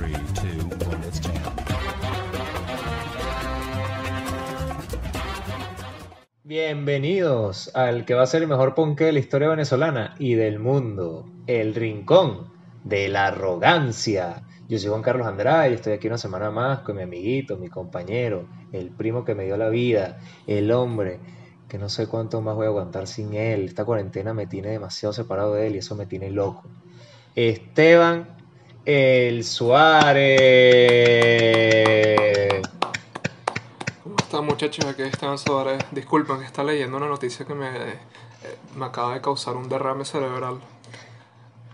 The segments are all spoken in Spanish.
Three, two, one. Bienvenidos al que va a ser el mejor ponque de la historia venezolana y del mundo, el rincón de la arrogancia. Yo soy Juan Carlos Andrade y estoy aquí una semana más con mi amiguito, mi compañero, el primo que me dio la vida, el hombre que no sé cuánto más voy a aguantar sin él. Esta cuarentena me tiene demasiado separado de él y eso me tiene loco. Esteban El Suárez. ¿Cómo están muchachos? Aquí están Suárez. Disculpen, está leyendo una noticia que me, eh, me acaba de causar un derrame cerebral.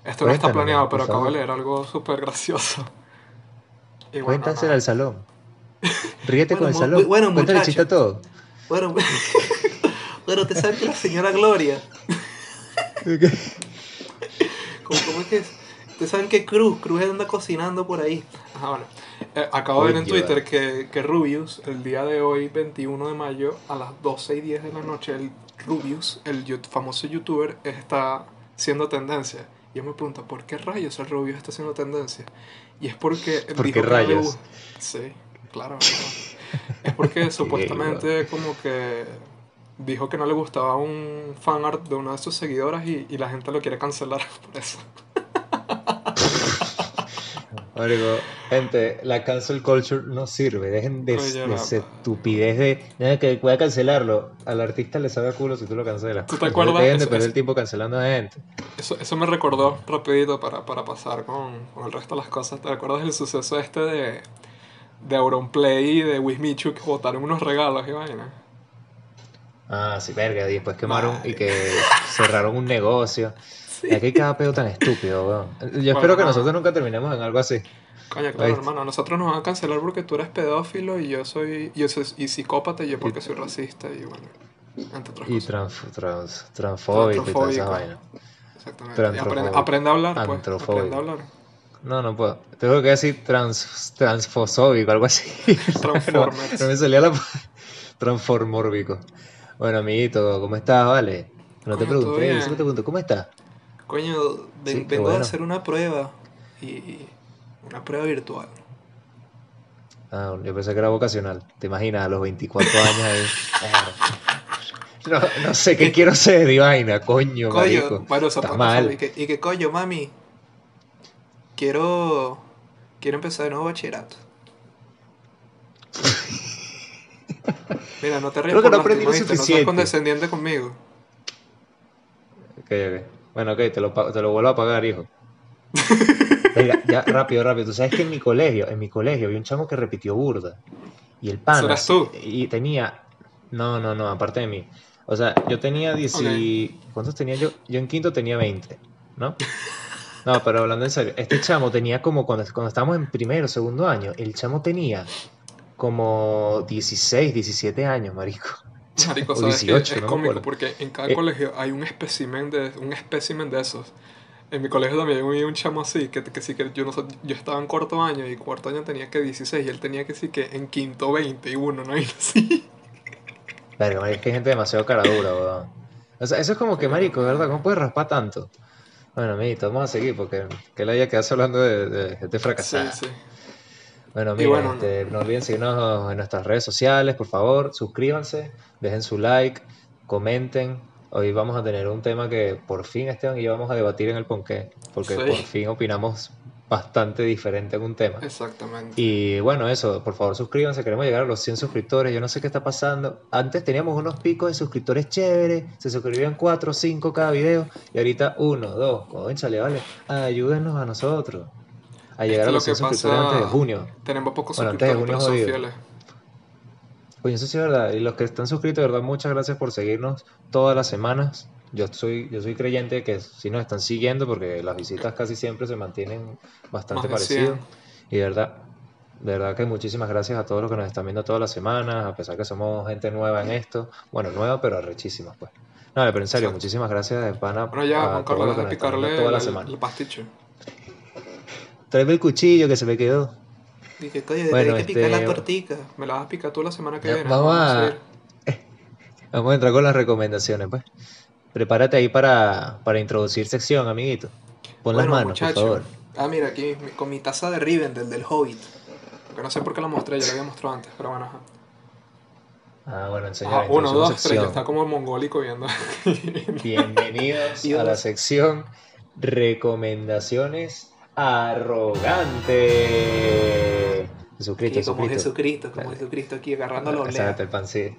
Esto no está planeado, pero acabo de leer algo súper gracioso. Y bueno, Cuéntaselo al salón. Ríete con el salón. bueno, Cuéntale chiste a todo. Bueno, bueno, te sabes que la señora Gloria, ¿cómo, cómo es que es? Te saben que Cruz, Cruz anda cocinando por ahí. Ajá, bueno. Eh, acabo de ver en Twitter que, que Rubius, el día de hoy, 21 de mayo, a las 12 y 10 de la noche, el Rubius, el famoso youtuber, está siendo tendencia. Y yo me pregunto, ¿por qué rayos el Rubius está haciendo tendencia? Y es porque... ¿Por dijo qué que rayos? gu- Sí, claro. claro. es porque supuestamente como que dijo que no le gustaba un fanart de una de sus seguidoras y, y la gente lo quiere cancelar por eso. Marico, gente, la cancel culture no sirve. Dejen de, Oye, de esa estupidez de nada que voy a cancelarlo. Al artista le sabe a culo si tú lo cancelas. ¿Tú te acuerdas? Dejen de Eso- perder eso- el tiempo cancelando a gente. Eso, eso me recordó rapidito para, para pasar con, con el resto de las cosas. ¿Te acuerdas del suceso este de, de Auronplay y de Wismichu que botaron unos regalos y vaina? Ah, sí, verga. Y después quemaron y que cerraron un negocio. Y aquí cada pedo tan estúpido, weón. Yo Bueno, espero que no. nosotros nunca terminemos en algo así. Coño, claro, hermano, nosotros nos van a cancelar porque tú eres pedófilo y yo soy, yo soy y psicópata y yo porque soy racista y bueno, entre otras Y trans, trans, transfóbico y esas Transfóbico. vainas. Exactamente. Aprende, a hablar, pues. Aprende a hablar. No, no puedo. Tengo que decir trans, transfosóbico, algo así. no, no me salía la transformórbico. Bueno, amiguito, ¿cómo estás? Vale. No te pregunté, solo te pregunto, ¿cómo estás? Coño, ven- Sí, vengo bueno. a hacer una prueba y una prueba virtual. Ah, yo pensé que era vocacional. ¿Te imaginas a los 24 años ahí? No, no sé qué quiero ser, y vaina, coño, Coño. Bueno, pasa, mal. Y que, y que coño, mami, quiero, quiero empezar de nuevo bachillerato. Mira, no te rías Creo que no aprendí condescendiente conmigo. Ok, ok. Bueno, ok, te lo, te lo vuelvo a pagar, hijo. Venga, ya, rápido, rápido. Tú sabes que en mi colegio, en mi colegio, había un chamo que repitió burda. Y el pana. ¿Serás tú? Y tenía. No, no, no, aparte de mí. O sea, yo tenía 10. y- ¿Cuántos tenía yo? Yo en quinto tenía 20, ¿no? No, pero hablando en serio, este chamo tenía como cuando, cuando estábamos en primero, segundo año, el chamo tenía como 16, 17 años, marico. Marico, O sabes 18, que es no cómico porque en cada Eh. colegio hay un espécimen de un espécimen de esos. En mi colegio también había un chamo así, que, que sí que yo no sé- yo estaba en cuarto año y cuarto año tenía que 16 y él tenía que sí que en quinto 21, ¿no? Y así. Verga, marico, es que hay gente demasiado cara dura, weón. O sea, eso es como que, marico, ¿verdad? ¿Cómo puedes raspar tanto? Bueno, amiguito, vamos a seguir porque que la haya quedado hablando de, de gente Sí, fracasada. sí. Bueno, bueno, este, no olviden seguirnos en nuestras redes sociales, por favor, suscríbanse, dejen su like, comenten. Hoy vamos a tener un tema que por fin Esteban y yo vamos a debatir en el Ponqué, porque Sí. por fin opinamos bastante diferente en un tema. Exactamente. Y bueno, eso, por favor suscríbanse, queremos llegar a los 100 suscriptores, yo no sé qué está pasando. Antes teníamos unos picos de suscriptores chéveres, se suscribían 4 o 5 cada video, y ahorita 1, 2, cónchale, vale, ayúdenos a nosotros a llegar a lo los 100 que suscriptores antes de junio. Tenemos pocos Bueno, antes de suscriptores, junio pero son jodido. fieles. Oye, eso sí es verdad, y los que están suscritos, de verdad, muchas gracias por seguirnos todas las semanas. Yo soy, yo soy creyente que si nos están siguiendo, porque las visitas casi siempre se mantienen bastante de parecidas. 100. Y de verdad, de verdad que muchísimas gracias a todos los que nos están viendo todas las semanas, a pesar que somos gente nueva en esto. Bueno, nueva, pero arrechísima, pues. No, pero en serio, Exacto. muchísimas gracias de pana Bueno, ya, a Juan Carlos, viendo picarle toda la el, semana. el pasticho. Tráeme el cuchillo que se me quedó. Que coño, Bueno, hay que picar este- la tortica. Me la vas a picar tú la semana que Ya, viene. vamos a- seguir. Vamos a entrar con las recomendaciones, pues. Prepárate ahí para, para introducir sección, amiguito. Pon las manos, muchacho, por favor. Ah, mira, aquí con mi taza de Rivendell del Hobbit. Que no sé por qué la mostré, yo la había mostrado antes, pero bueno, ajá. Ah, bueno, enseña Ajá, la uno, dos, tres, ya sección. está como mongólico viendo. Bienvenidos a la sección Recomendaciones Arrogantes. Jesucristo, como Jesucristo. Como Jesucristo aquí agarrando la olea. Exacto, el pan sí.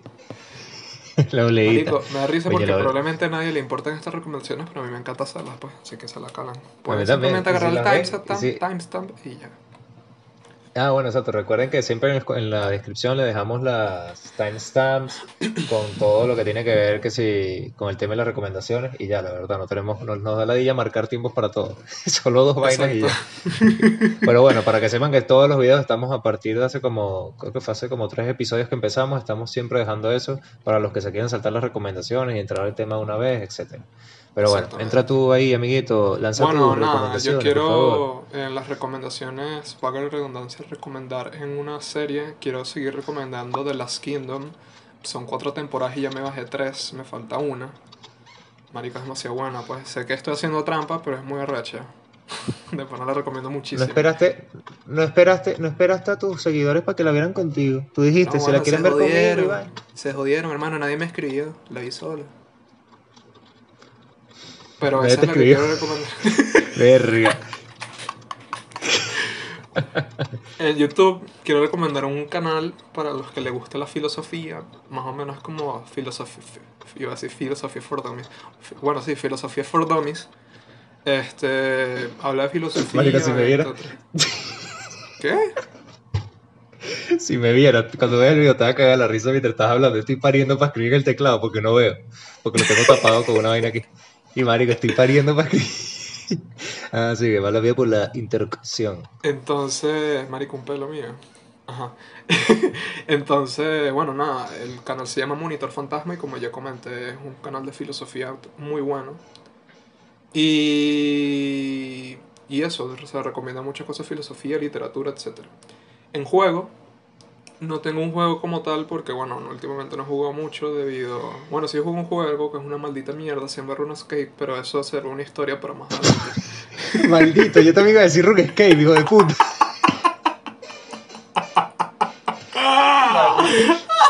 la oleíta. Marico, me da risa porque probablemente a nadie le importan estas recomendaciones, pero a mí me encanta hacerlas, pues, así que se la calan. Pueden simplemente agarrar el las timestamp, timestamp y ya. Ah, bueno, exacto. Recuerden que siempre en, el- en la descripción le dejamos las timestamps con todo lo que tiene que ver que si con el tema de las recomendaciones y ya, la verdad, no tenemos, no- nos da la dilla marcar tiempos para todo. Solo dos vainas y ya. Pero bueno, para que sepan que todos los videos estamos a partir de hace como, creo que fue hace como tres episodios que empezamos, estamos siempre dejando eso para los que se quieren saltar las recomendaciones y entrar al tema de una vez, etcétera. Pero bueno, entra tú ahí, amiguito, lanza Bueno, tus nada, yo quiero en las recomendaciones, valga la redundancia, recomendar en una serie, quiero seguir recomendando The Last Kingdom. Son cuatro temporadas y ya me bajé tres, me falta una. Marica es demasiado buena, pues sé que estoy haciendo trampa, pero es muy arrecha. Después no la recomiendo No muchísimo. esperaste, no esperaste, no esperaste a tus seguidores para que la vieran contigo. Tú dijiste, No, si la quieren ver conmigo, jodieron, Iván. Se jodieron, hermano, nadie me escribió, la vi sola. Pero esa es la que quiero recomendar. Verga. En YouTube quiero recomendar un canal para los que les guste la filosofía, más o menos como filosofía, iba a decir filosofía for dummies. Bueno, sí, filosofía for dummies. Este, habla de filosofía. Marica, si me viera. ¿Qué? Si me vieras, cuando veas el video te vas a cagar la risa mientras estás hablando. Estoy pariendo para escribir en el teclado porque no veo. Porque lo tengo tapado con una vaina aquí. Y marico, estoy pariendo para escribir. Ah, sí, que va la vida por la interrupción. Entonces, marico, un pelo mío. Ajá. Entonces, bueno, nada, el canal se llama Monitor Fantasma y como ya comenté, es un canal de filosofía muy bueno. Y, y eso, se recomienda muchas cosas, filosofía, literatura, etc. En juego, no tengo un juego como tal porque, bueno, no, últimamente no he jugado mucho debido... Bueno, sí juego un juego que es una maldita mierda, se llama RuneScape, pero eso será una historia para más adelante. Maldito, yo también iba a decir RuneScape, hijo de puta.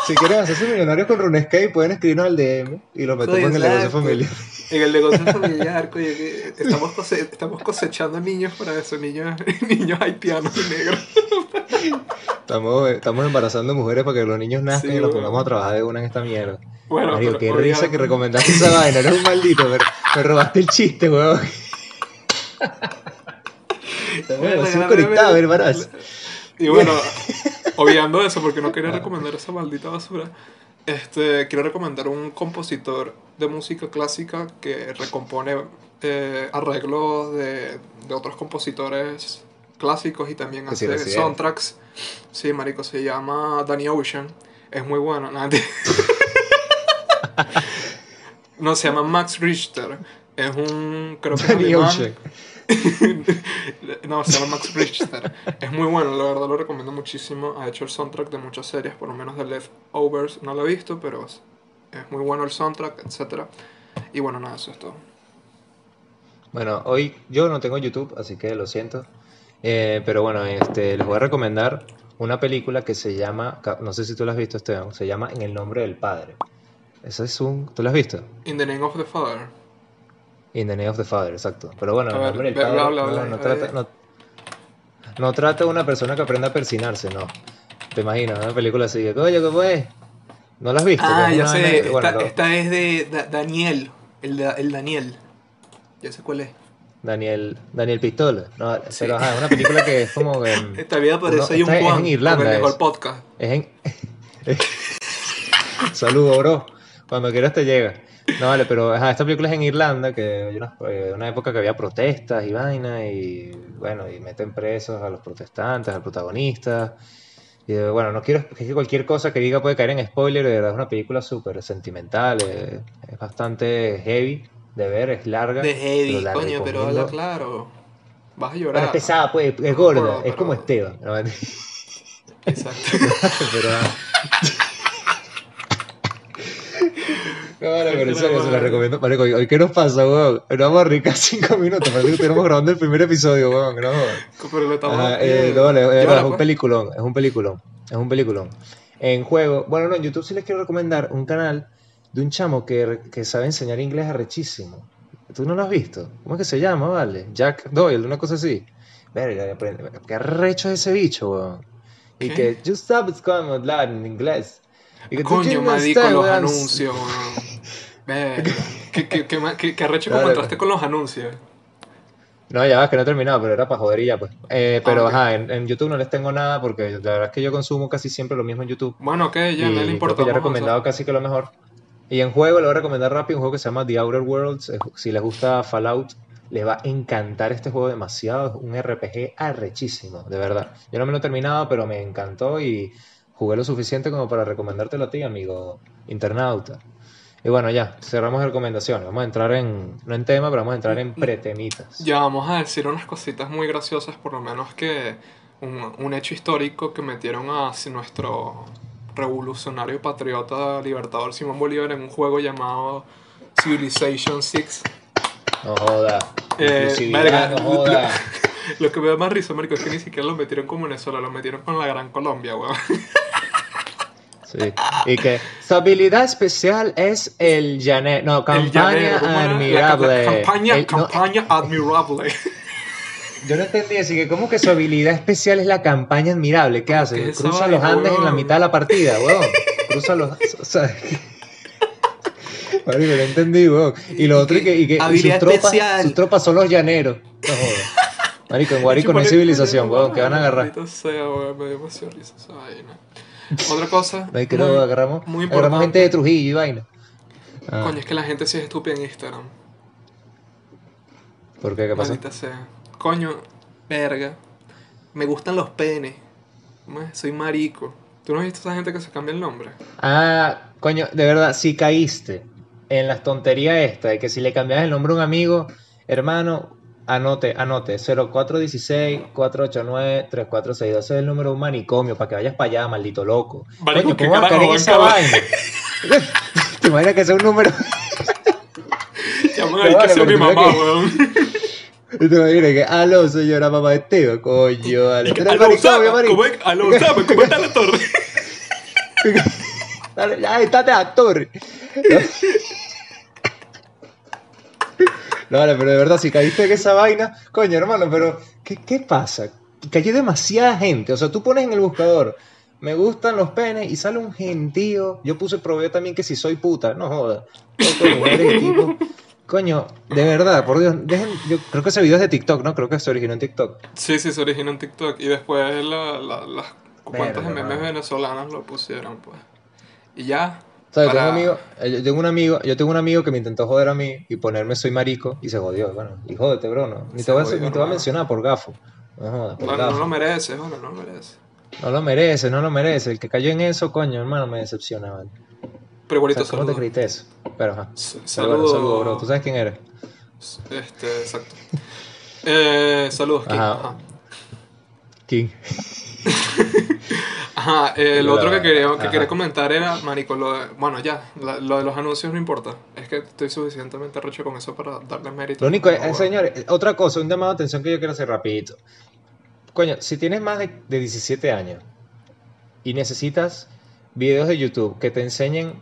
Si quieren hacerse millonarios con RuneScape, pueden escribirnos al DM y lo metemos en el negocio familiar. En el negocio familiar, coño, que estamos, cose- estamos cosechando niños para eso, niños, niños haitianos y negros. Estamos, estamos embarazando mujeres para que los niños nazcan Sí, y los pongamos a trabajar de una en esta mierda. Bueno, Mario, pero qué risa que recomendaste esa vaina, eres un maldito, me, me robaste el chiste, weón. Bueno, ya, conectado. Y bueno, obviando eso, porque no quería recomendar esa maldita basura, este, quiero recomendar un compositor de música clásica que recompone eh, arreglos de, de otros compositores clásicos y también sí, hace soundtracks. Sí, marico, se llama Danny Ocean. Es muy bueno. te- no, se llama Max Richter. Es un, creo que Danny. Ocean. no, se llama Max Richter. Es muy bueno, la verdad lo recomiendo muchísimo. Ha hecho el soundtrack de muchas series, por lo menos de Leftovers. No lo he visto, pero es es muy bueno el soundtrack, etc. Y bueno, nada, eso es todo. Bueno, hoy yo no tengo YouTube, así que lo siento. Eh, pero bueno, este, les voy a recomendar una película que se llama, no sé si tú la has visto, Esteban, se llama En el nombre del Padre. Ese es un, ¿tú la has visto? In the Name of the Father. In the Name of the Father, exacto. Pero bueno, En el ver, nombre del ve- Padre no, trata, ver. no, no trata de una persona que aprenda a persinarse, no. ¿Te imaginas? Una película así, que, oye, ¿cómo es? ¿No la has visto? Ah, Que es ya sé. bueno, esta, es de Da- Daniel. El, el Daniel. Ya sé cuál es. Daniel, Daniel Pistola. No, Sí. pero ajá, es una película que es como que... en- Esta vida parece No, hay un esta es en Juan. Irlanda, es. el podcast. Es en... Saludos, bro. Cuando quieras te llega. No, vale, pero ajá, esta película es en Irlanda, que hay una, eh, una época que había protestas y vaina, y bueno, y meten presos a los protestantes, al protagonista. Y eh, bueno, no quiero, es que cualquier cosa que diga puede caer en spoiler, de verdad es una película súper sentimental, eh, es bastante heavy de ver, es larga. De heavy, pero la coño, pero habla claro. Vas a llorar. es pesada, pues, es No gorda, es como Esteban. ¿no? Exacto. pero, ah, No, vale, pero serio, se la recomiendo. Marico, ¿hoy qué nos pasa, weón? Nos vamos a ricar cinco minutos. Parece que estuviéramos grabando el primer episodio, weón. No, Pero le estamos. Eh, no, vale, es un pues. peliculón, es un peliculón, es un peliculón. En juego, bueno, no, en YouTube sí les quiero recomendar un canal de un chamo que, que sabe enseñar inglés arrechísimo. ¿Tú no lo has visto? ¿Cómo es que se llama, vale? Jack Doyle, una cosa así. Verga, aprende- qué arrecho es ese bicho, weón. Y que, you stop como hablar en inglés. Y que Coño, tienes marico, este, los weón. anuncios, weón. Verga. ¿Qué, qué, qué, qué, arrecho que Dale, encontraste pues. con los anuncios? No, ya vas, que no he terminado, pero era para joder y ya, pues. Eh, pero, Ah, ok. ajá, en, en YouTube no les tengo nada porque la verdad es que yo consumo casi siempre lo mismo en YouTube. Bueno, ok, ya no le importa. ya he recomendado casi que lo mejor. Y en juego le voy a recomendar rápido un juego que se llama The Outer Worlds. Si les gusta Fallout, les va a encantar este juego demasiado. Es un RPG arrechísimo, de verdad. Yo no me lo he terminado, pero me encantó y jugué lo suficiente como para recomendártelo a ti, amigo internauta. Y bueno, ya, cerramos recomendaciones. Vamos a entrar en, no en tema, pero vamos a entrar en pretemitas. Ya vamos a decir unas cositas muy graciosas, por lo menos que un, un hecho histórico que metieron a nuestro revolucionario patriota libertador Simón Bolívar en un juego llamado Civilization 6. No joda. Eh, Inclusividad, verga, no joda. Lo que me da más risa, marico, es que ni siquiera lo metieron con Venezuela, lo metieron con la Gran Colombia, weón. Sí. Y que su habilidad especial es el llanero. No, El campaña admirable. la campaña, El- no, campaña admirable. yo no entendí así que como que su habilidad especial es la campaña admirable. ¿Qué hace? ¿Qué es esa Cruza los Andes en la mitad de la partida, weón. Cruza los. O sea, Marico, no entendí, weón. Y lo otro y que, y que y sus, tropas, sus tropas son los llaneros. No jodas. Marico, en Guarico no hay civilización, weón, que van a agarrar. Sea, weón, me dio risa esa vaina. Otra cosa. Hay que muy- lo agarramos. muy agarramos gente de Trujillo y vaina. Ah, Coño, es que la gente sí es estúpida en Instagram. ¿Por qué? ¿Qué pasó? Maldita sea. Coño, verga. Me gustan los penes. Soy marico. ¿Tú no has visto a esa gente que se cambia el nombre? Ah, coño, de verdad, si caíste en las tonterías esta de que si le cambias el nombre a un amigo, hermano, anote, anote, 0416-489-3462. Ese es el número de un manicomio para que vayas para allá, maldito loco. Coño, ¿qué ¿cómo vas a caer en carajo, esa vaina? ¿Te imaginas que sea un número? No, que sea mi mamá, que- weón. Y te imaginas que, aló, señora mamá de Teo, coño, vale. Tú eres el Aló, manicomio, marico. ¿cómo? Aló, Sama, ¿cómo está la torre? Dale, ya, estate actor. No, vale, pero de verdad, si caíste en esa vaina, coño, hermano, pero ¿qué, qué pasa? Cayó demasiada gente. O sea, tú pones en el buscador, me gustan los penes, y sale un gentío. Yo puse probé también que si soy puta, no joda. De mujeres. Coño, de verdad, por Dios, dejen, yo creo que ese video es de TikTok, ¿no? Creo que se originó en TikTok. Sí, sí, se originó en TikTok. Y después la, la- las cuantas memes venezolanas lo pusieron, pues. Y ya. O sea, yo para- tengo, un amigo, eh, yo tengo un amigo, yo tengo un amigo que me intentó joder a mí y ponerme soy marico y se jodió. Bueno, y jódete, bro, no. Ni te a, jodió, ni te voy a mencionar por gafo. No jodas, por Bueno, no gafo. lo mereces, bueno, no lo mereces. No lo merece, no lo merece. El que cayó en eso, coño, hermano, me decepciona, man. Pero O igualito sea, ¿Cómo te saludo. creíste eso? Pero, ajá. S- bueno, Saludo. bro. ¿Tú sabes quién eres? Este, exacto. Eh, saludos, King. Ajá. Ajá. King. Ajá, eh, lo La- otro que quería, que ajá. quería comentar era, marico, lo de- bueno, ya, la- lo de los anuncios no importa. Es que estoy suficientemente recho con eso para darle mérito. Lo único es, No, eh, señores, otra cosa, un llamado de atención que yo quiero hacer rapidito. Coño, si tienes más de, de 17 años y necesitas videos de YouTube que te enseñen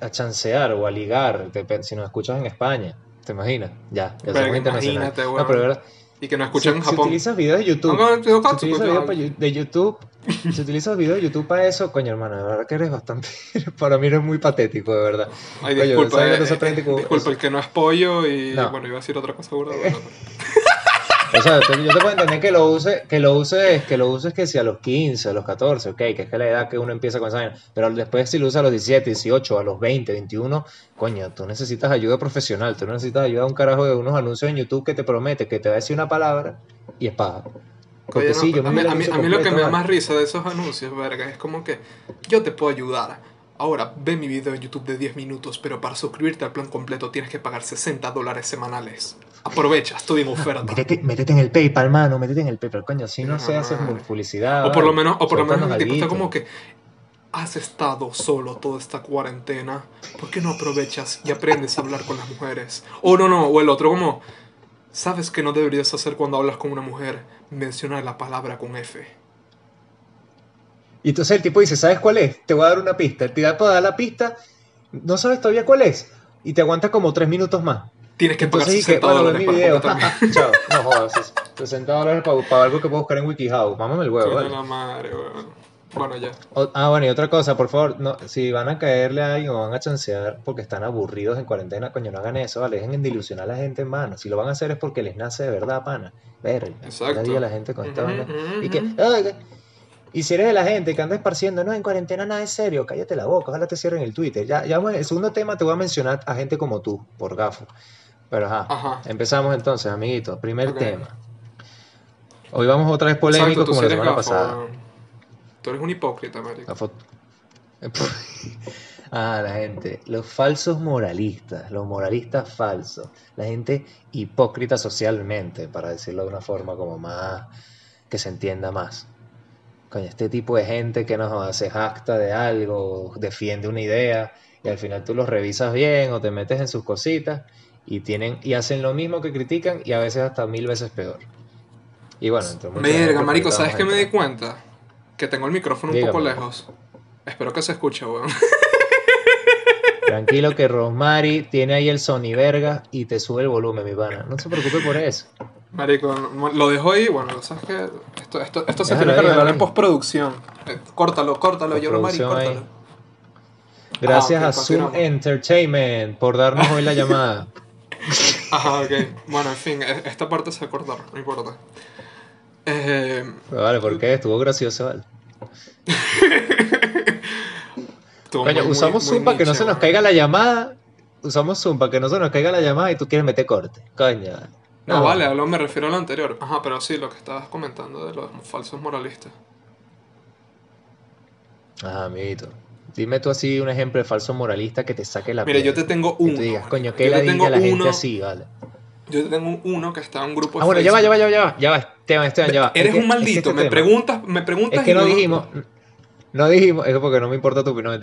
a chancear o a ligar, te- si nos escuchas en España, ¿te imaginas? Ya, ya somos internacionales. imagínate, No, pero verdad, Y que nos escuchan si, en si Japón. utilizas videos de YouTube, No, no, no, si utilizas no, videos de YouTube, si utilizas videos de YouTube para eso, coño, hermano, de verdad que eres bastante, para mí eres muy patético, de verdad. Ay, disculpa, ¿sabes eh, eh, disculpa, el que no es pollo y No. bueno, iba a decir otra cosa bueno, O sea, te- yo te puedo entender que lo use, que lo uses, que lo uses que si a los 15, a los 14, ok, que es que la edad que uno empieza con esa vaina. Pero después si lo usas a los 17, 18, a los 20, 21, coño, tú necesitas ayuda profesional, tú necesitas ayuda a un carajo de unos anuncios en YouTube que te promete que te va a decir una palabra y es. Porque Oye, no, sí, yo a, mí, a, mí, a mí lo que me da más risa de esos anuncios, verga, es como que yo te puedo ayudar. Ahora, ve mi video en YouTube de 10 minutos, pero para suscribirte al plan completo tienes que pagar 60 dólares semanales. Aprovecha, estoy en oferta. Métete, métete en el PayPal, mano, métete en el PayPal, coño, si no No, se hace publicidad. O por lo menos, o por lo menos el tipo está como que has estado solo toda esta cuarentena. ¿Por qué no aprovechas y aprendes a hablar con las mujeres? O no, no, o el otro como, ¿sabes que no deberías hacer cuando hablas con una mujer? Mencionar la palabra con F. Y entonces el tipo dice, ¿sabes cuál es? Te voy a dar una pista. Te da para dar la pista, no sabes todavía cuál es. Y te aguanta como tres minutos más. Tienes que pagar Entonces dije, 60 bueno, ve dólares mi para video. Chao. No jodas. 60 dólares para, para algo que puedo buscar en WikiHow. Mámame el huevo, vale. la madre, weón. Bueno, ya. O- ah, bueno, y otra cosa, por favor, no, si van a caerle a alguien o van a chancear porque están aburridos en cuarentena, coño, no hagan eso, ¿vale? Dejen de ilusionar a la gente, mano. Si lo van a hacer es porque les nace de verdad, pana. Ver, Exacto. a la gente con esta ujú, Y que, ujú. "Ay, que-". Y si eres de la gente que anda esparciendo, no, en cuarentena nada es serio, cállate la boca, ojalá te cierren el Twitter. Ya, ya, bueno, el segundo tema te voy a mencionar a gente como tú, por gafo. Pero ajá, Ajá. empezamos entonces, amiguitos. Primer tema. Hoy vamos otra vez Exacto, tú como la semana gafo, pasada. Tú eres un hipócrita, marico. La foto. Ah, la gente, los falsos moralistas, los moralistas falsos, la gente hipócrita socialmente, para decirlo de una forma como más que se entienda más. Coño, este tipo de gente que nos hace jacta de algo, defiende una idea, y al final tú los revisas bien o te metes en sus cositas y tienen y hacen lo mismo que critican y a veces hasta mil veces peor. Y bueno, muchos Verga, marico, ¿sabes qué me di cuenta? Que tengo el micrófono un poco lejos. Espero que se escuche, weón. Tranquilo que Rosmary tiene ahí el Sony verga y te sube el volumen, mi pana. No se preocupe por eso. Marico, lo dejo ahí, bueno, ¿sabes qué? Esto, esto, esto se tiene que arreglar en postproducción. Eh, córtalo, córtalo, yo Mari, ahí. córtalo. Gracias Ah, a Zoom. Entertainment por darnos hoy la llamada. Ajá, ok. Bueno, en fin, e- esta parte se va a cortar, no importa. Eh, vale, ¿por qué? Estuvo gracioso, vale. estuvo Coño, muy- usamos muy- muy Zoom para que no se nos caiga la llamada. Usamos Zoom para que no se nos caiga la llamada y tú quieres meter corte. Coño. No, vale, hablo, me refiero a lo anterior. Ajá, pero sí, lo que estabas comentando de los falsos moralistas. Ajá, amiguito. Dime tú así un ejemplo de falso moralista que te saque la Mira, yo te tengo Que uno. tú digas, coño, que la tengo diga la gente así, vale. Yo te tengo uno que está en un grupo de Ah, bueno, ya va, ya Facebook. va, ya va, ya va. Esteban, Esteban, ya va. Es Eres que- un que maldito, este me tema- preguntas, me preguntas Es que y no dijimos, no dijimos, es porque no me importa tu opinión,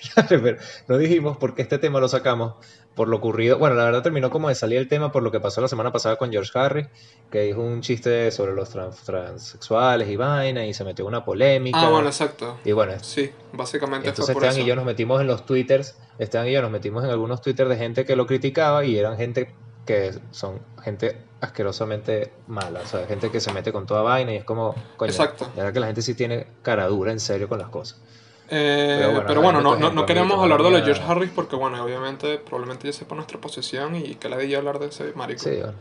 no dijimos porque este tema lo sacamos por lo ocurrido. Bueno, la verdad terminó como de salir el tema por lo que pasó la semana pasada con George Harris, que dijo un chiste sobre los trans- transexuales y vaina y se metió una polémica. Ah, bueno, exacto. y bueno, Sí, básicamente entonces fue por Esteban eso. y yo nos metimos en los twitters, Esteban y yo nos metimos en algunos twitters de gente que lo criticaba y eran gente que son gente asquerosamente mala, o sea, gente que se mete con toda vaina y es como, coño, Exacto. la verdad que la gente sí tiene cara dura en serio con las cosas. Eh, Pero pero bueno, no, no, no queremos hablar de lo de George. Harris porque, bueno, obviamente, probablemente ya sepa nuestra posición y que le dije hablar de ese marico. Sí, bueno.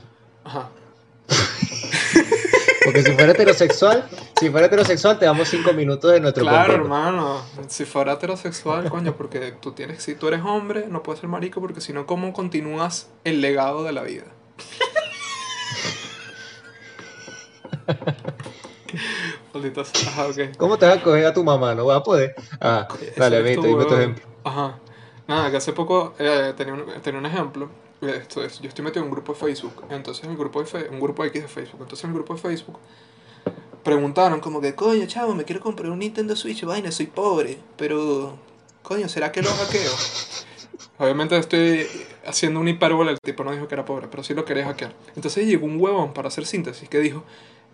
Ajá. porque si fuera heterosexual, si fuera heterosexual te damos cinco minutos de nuestro Claro, hermano. Si fuera heterosexual, coño, porque tú tienes, si tú eres hombre, no puedes ser marico porque si no, ¿cómo continúas el legado de la vida? Maldita. Ajá, ok. ¿Cómo te vas a coger a tu mamá? No vas a poder. Ah, dale, tú, dime tu ejemplo. Ajá. Nada, que hace poco eh, tenía, un, tenía un ejemplo. Esto es, yo estoy metido en un grupo de Facebook. Entonces, en el grupo de Fe- un grupo X de Facebook. Entonces, en el grupo de Facebook preguntaron como que, coño, chavo, me quiero comprar un Nintendo Switch, vaina, soy pobre. Pero, coño, ¿será que lo hackeo? Obviamente estoy haciendo un hipérbole, el tipo no dijo que era pobre, pero sí lo quería hackear. Entonces llegó un huevón para hacer síntesis que dijo,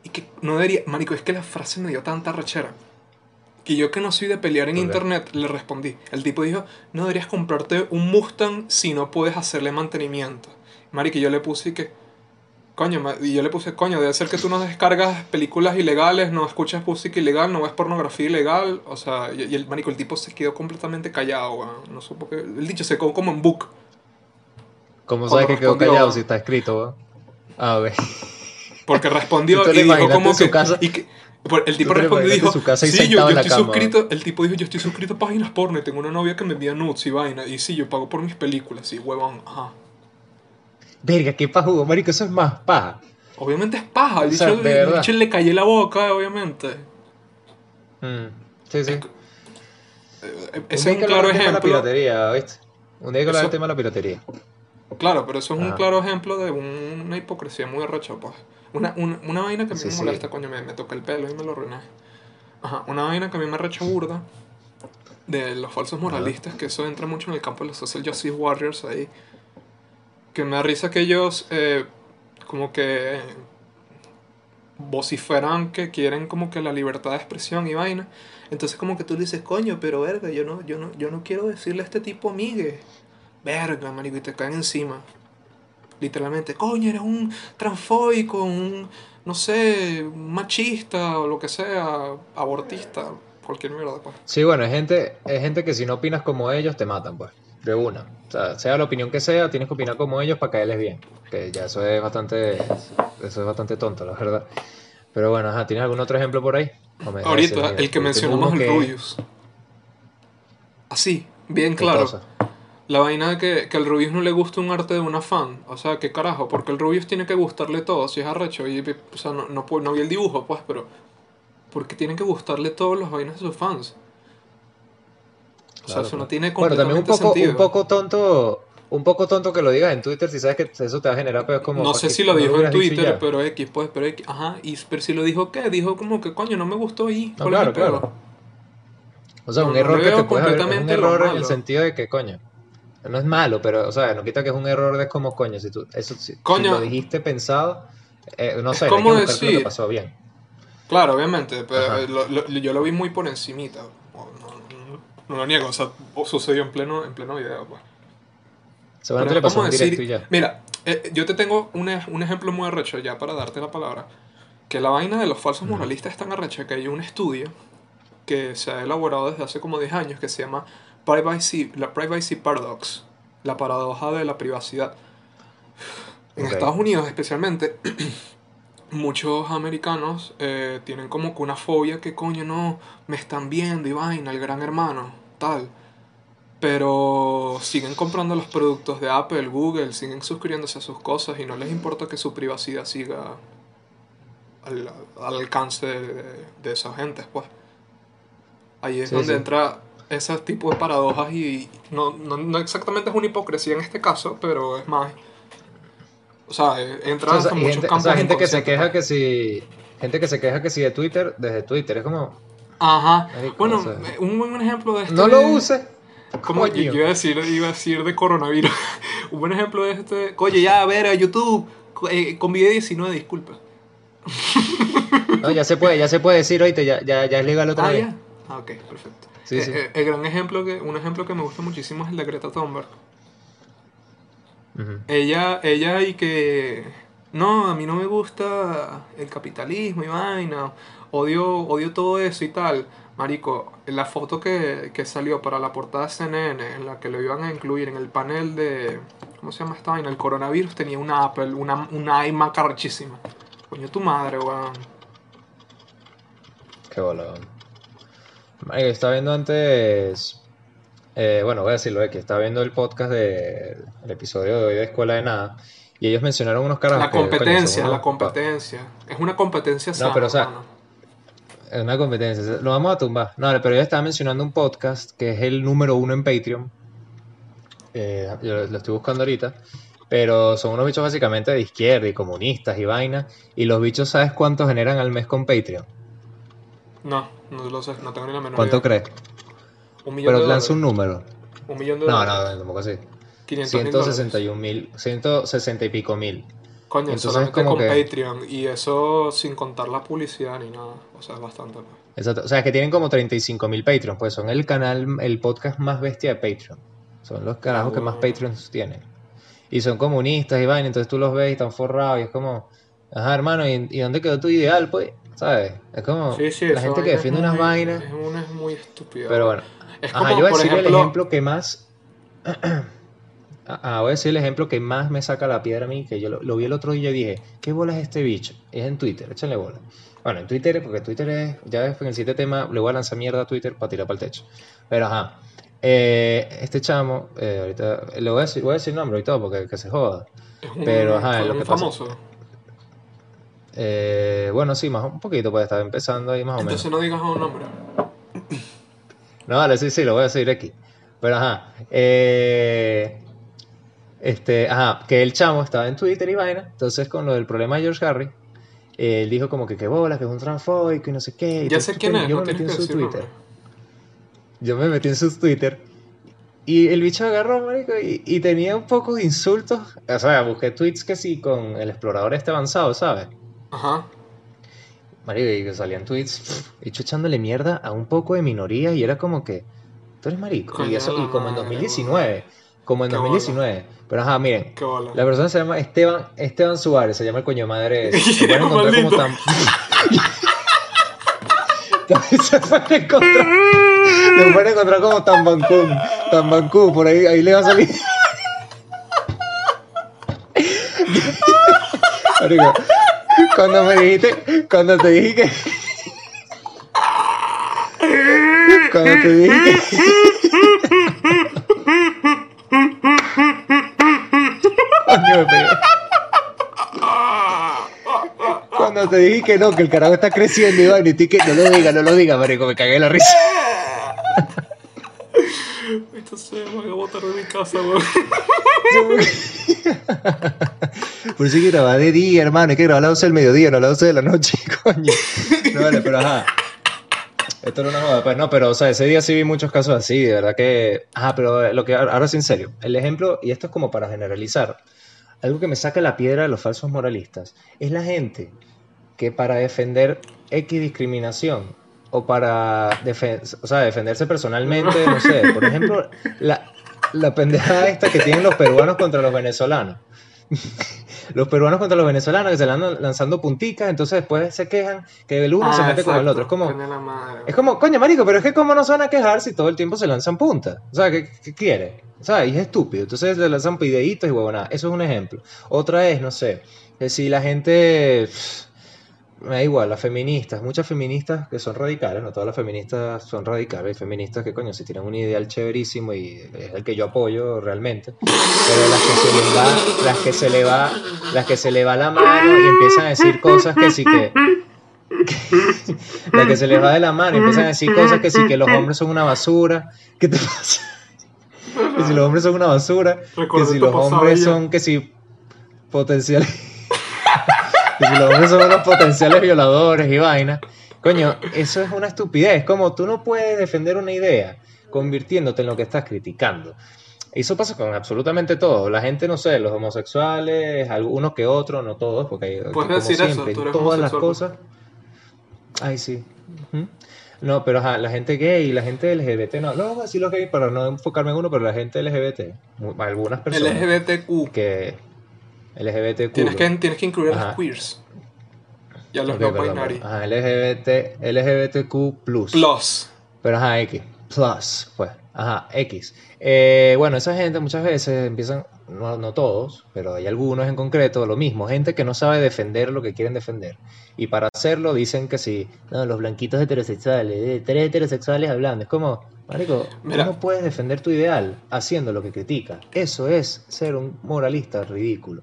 y que no debería, marico, es que la frase me dio tanta rechera. Que yo que no soy de pelear en Ok. internet, le respondí. El tipo dijo, no deberías comprarte un Mustang si no puedes hacerle mantenimiento. Marico, yo le puse que, coño, y yo le puse, coño, debe ser que tú no descargas películas ilegales, no escuchas música ilegal, no ves pornografía ilegal. O sea, y, el marico, el tipo se quedó completamente callado, weón. No supo que, el dicho se quedó como en book. ¿Cómo sabes que quedó callado si está escrito? weón? Ah, ok. Porque respondió ¿Tú te lo y dijo como que... casa? y que- por- el tipo ¿Tú te lo respondió y dijo, su casa y sí, yo, yo estoy cama, suscrito, el tipo dijo, yo estoy suscrito a páginas porno y tengo una novia que me envía nudes y vaina, y sí, yo pago por mis películas, y huevón, ajá. Verga, qué pajugo, marico, eso es más paja. Obviamente es paja, el O sea, de el le cayó la boca, obviamente. Mm, Sí, sí. Eh, Ese es un claro la ejemplo. piratería, ¿viste? Un día que hablar del tema de la piratería. Claro, pero eso es un claro ejemplo de un- una hipocresía muy arrecha, pues. Una, una, una vaina que a mí Sí, me sí. molesta, coño, me, me toca el pelo y me lo arruiné. Ajá, una vaina que a mí me arrecha burda de los falsos moralistas, que eso entra mucho en el campo de los social justice warriors ahí. Que me da risa que ellos eh, como que vociferan que quieren como que la libertad de expresión y vaina. Entonces como que tú dices, coño, pero verga, yo no, yo no, yo no quiero decirle a este tipo amigue. Verga, marico, y te caen encima. Literalmente, coño, eres un transfóbico, un, no sé, un machista o lo que sea, abortista, cualquier mierda, pues. Sí, bueno, hay gente, hay gente que si no opinas como ellos te matan, pues, de una. O sea, sea la opinión que sea, tienes que opinar como ellos para caerles bien. Que ya eso es bastante, eso es bastante tonto, la verdad. Pero bueno, ajá, ¿tienes algún otro ejemplo por ahí? Ahorita, el que mencionamos, el que- Rubius. Así, bien ¿qué claro. cosa? La vaina de que, que al Rubius no le gusta un arte de una fan. O sea, ¿qué carajo? Porque el Rubius tiene que gustarle todo, si es arrecho. Y, o sea, no, no, no vi el dibujo, pues, pero... Porque tienen que gustarle todos los vainas de sus fans. O sea, eso no tiene Bueno, también un completamente poco, sentido. un poco tonto, un poco tonto que lo digas en Twitter si sabes que eso te va a generar pero es como No ¿para sé si lo no dijo en Twitter, pero X, pues, pero X. Ajá, y, pero si lo dijo, ¿qué? Dijo como que, coño, no me gustó y... No, ¿cuál es el claro, claro. O sea, No, un no error que te puede haber, un completamente error en el sentido de que, coño, no es malo, pero, o sea, no quita que es un error de como, coño, si tú, eso, si, lo dijiste pensado, eh, no sé, hay como que lo decir- que pasó bien. Claro, obviamente, pero eh, lo- lo- yo lo vi muy por encimita. No, no- no lo niego, o sea, sucedió en pleno, en pleno video. Pues. Seguramente le pasó un decir- directo y ya. Mira, eh, yo te tengo un, un ejemplo muy arrecho ya para darte la palabra. Que la vaina de los falsos moralistas es tan arrecha que hay un estudio que se ha elaborado desde hace como 10 años que se llama Privacy, la Privacy Paradox, la paradoja de la privacidad. En. Estados Unidos especialmente, muchos americanos eh, tienen como que una fobia que coño no, me están viendo y vaina, el gran hermano, tal. Pero siguen comprando los productos de Apple, Google, siguen suscribiéndose a sus cosas y no les importa que su privacidad siga al, al alcance de, de- de esa gente, pues. Ahí es Sí, donde sí. entra ese tipo de paradojas y no, no, no exactamente es una hipocresía en este caso, pero es más... O sea, eh, entra O sea, en muchos gente, o campos sea, gente que se queja pues. que si, gente que se queja que si de Twitter, desde Twitter, es como, Ajá. Marico, Bueno, o sea, eh, un buen ejemplo de esto no lo es- uses. Como yo, iba a decir, iba a decir de coronavirus. Un buen ejemplo de este. Oye, ya, a ver, a YouTube. eh, con video 19, disculpa. No, ya se puede, ya se puede decir, oíste, ya, ya, ya es legal otra Ah, vez. ya. Ah, ok, perfecto. Sí, Eh, sí. eh, el gran ejemplo que, un ejemplo que me gusta muchísimo es el de Greta Thunberg. Ella, ella y que. No, a mí no me gusta el capitalismo y vaina. Odio, odio todo eso y tal. Marico, la foto que, que salió para la portada de CNN, en la que lo iban a incluir en el panel de. ¿Cómo se llama esta vaina? El coronavirus tenía una Apple, una, una iMac arrechísima. Coño, tu madre, weón. Qué bola. Marico, estaba viendo antes. eh, bueno, voy a decirlo X. Estaba viendo el podcast de el episodio de hoy de Escuela de Nada. Y ellos mencionaron unos carajos. La que, coño, competencia, la competencia. Es una competencia sana, pero, o sea, hermano. Es una competencia. Lo vamos a tumbar. No, pero ellos estaban mencionando un podcast que es el número uno en Patreon. Eh, yo lo lo estoy buscando ahorita. Pero son unos bichos básicamente de izquierda y comunistas y vaina. Y los bichos, ¿sabes cuánto generan al mes con Patreon? No, no lo sé, no tengo ni la menor ¿Cuánto idea. crees? Un millón Pero de lanza un número. Un millón de No, dólares. no, tampoco así. 500 mil dólares. 161 mil, 160 y pico mil. Coño, Entonces, solamente como con que- Patreon. Y eso sin contar la publicidad ni nada. O sea, es bastante. pues. Exacto. O sea, que tienen como 35 mil Patreon. Pues son el canal, el podcast más bestia de Patreon. Son los carajos que más. Patreons tienen. Y son comunistas y vaina. Entonces tú los ves y están forrados. Y es como, ajá, hermano, ¿y, y dónde quedó tu ideal? Pues, ¿sabes? Es como Sí, sí, la gente que es defiende unas muy- vainas. Es una es muy estúpida. Pero bueno. Es Ajá, yo voy a decir ejemplo, el ejemplo que más. Ah, voy a decir el ejemplo que más me saca la piedra a mí, que yo lo, lo vi el otro día y dije, ¿qué bola es este bicho? Es en Twitter, échale bola. Bueno, en Twitter, porque Twitter es, ya en el siguiente tema le voy a lanzar mierda a Twitter para tirar para el techo. Pero ajá, eh, este chamo, eh, ahorita, le voy a decir, voy a decir nombre y todo, porque que se joda. es un, pero, ajá, lo pasa- famoso. Eh, bueno, sí, más un poquito, pues estaba empezando ahí más o menos. Entonces no digas un nombre. No, vale, sí, sí, lo voy a decir aquí. Pero ajá. eh, este, ajá, que el chamo estaba en Twitter y vaina. Entonces, con lo del problema de George Harry, él dijo como que qué bola, que es un transfóbico y no sé qué. y Ya sé quién es, Yo no me metí en su Twitter. nombre. yo me metí en su Twitter y el bicho agarró, marico, y, y tenía un poco de insultos. O sea, busqué tweets que sí con el explorador este avanzado, ¿sabes? Ajá. Marico, y salían tweets, pff, hecho echándole mierda a un poco de minoría y era como que, tú eres marico. Coño Y, eso, y como en madre, 2019, como en Qué 2019. Pero ajá, miren, la persona se llama Esteban, Esteban Suárez, se llama el coño madre. Se pueden encontrar como tan. se pueden encontrar. Se pueden encontrar como Tambancú. Tambancú, por ahí, ahí le va a salir. Marico, cuando me dijiste, cuando te dije que. Cuando te dije. Cuando te dije que no, que el carajo está creciendo, Iván, y tú que no lo diga, no lo diga, marico, me cagué la risa. Weón. Por eso que grabar de día, hermano, hay que grabar a las 12 del mediodía, no a las 12 de la noche, coño. No, pero ajá. Esto no es una joda, pues no, pero o sea, ese día sí vi muchos casos así, de verdad que... Ajá, pero lo que ahora sí en serio, el ejemplo, y esto es como para generalizar, algo que me saca la piedra de los falsos moralistas, es la gente que para defender X discriminación o para defen- o sea, defenderse personalmente, no sé, por ejemplo, la, la pendejada esta que tienen los peruanos contra los venezolanos. Los peruanos contra los venezolanos que se le andan lanzando punticas, entonces después se quejan que el uno se Ah, mete con el otro. Es como, es como, coño, marico, pero es que cómo no se van a quejar si todo el tiempo se lanzan puntas. O sea, ¿qué, qué quiere? O sea, y es estúpido. Entonces le lanzan videitos y huevonadas. Eso es un ejemplo. Otra es, no sé, que si la gente... pff, Me da igual, las feministas, muchas feministas que son radicales, no todas las feministas son radicales, hay feministas que coño, si tienen un ideal chéverísimo y es el que yo apoyo realmente, pero las que se les va, las que se le va, las que se le va la mano y empiezan a decir cosas que sí que, la que se les va de la mano y empiezan a decir cosas que sí que los hombres son una basura. ¿Qué te pasa? Que si los hombres son una basura, que si los hombres son que si potenciales que los hombres son unos potenciales violadores y vaina. Coño, eso es una estupidez. Como tú no puedes defender una idea convirtiéndote en lo que estás criticando. Eso pasa con absolutamente todo. La gente, no sé, los homosexuales, algunos que otros, no todos, porque hay, Puedes como decir eso, siempre, tú en eres todas las cosas. Ay, sí. No, pero ajá, la gente gay, la gente LGBT, no, no voy a decir los gay para no enfocarme en uno, pero la gente LGBT, algunas personas LGBTQ. que LGBTQ. Tienes que, tienes que incluir a los queers. Y a los Ok, no perdón, binary. perdón. Ajá, LGBT, LGBTQ plus. Plus. Pero ajá, X. Plus, pues. Ajá, X. Eh, bueno, esa gente muchas veces empiezan, no, no todos, pero hay algunos en concreto, lo mismo, gente que no sabe defender lo que quieren defender. Y para hacerlo dicen que si, no, los blanquitos heterosexuales, eh, tres heterosexuales hablando. Es como, marico, Mira. no puedes defender tu ideal haciendo lo que criticas. Eso es ser un moralista ridículo.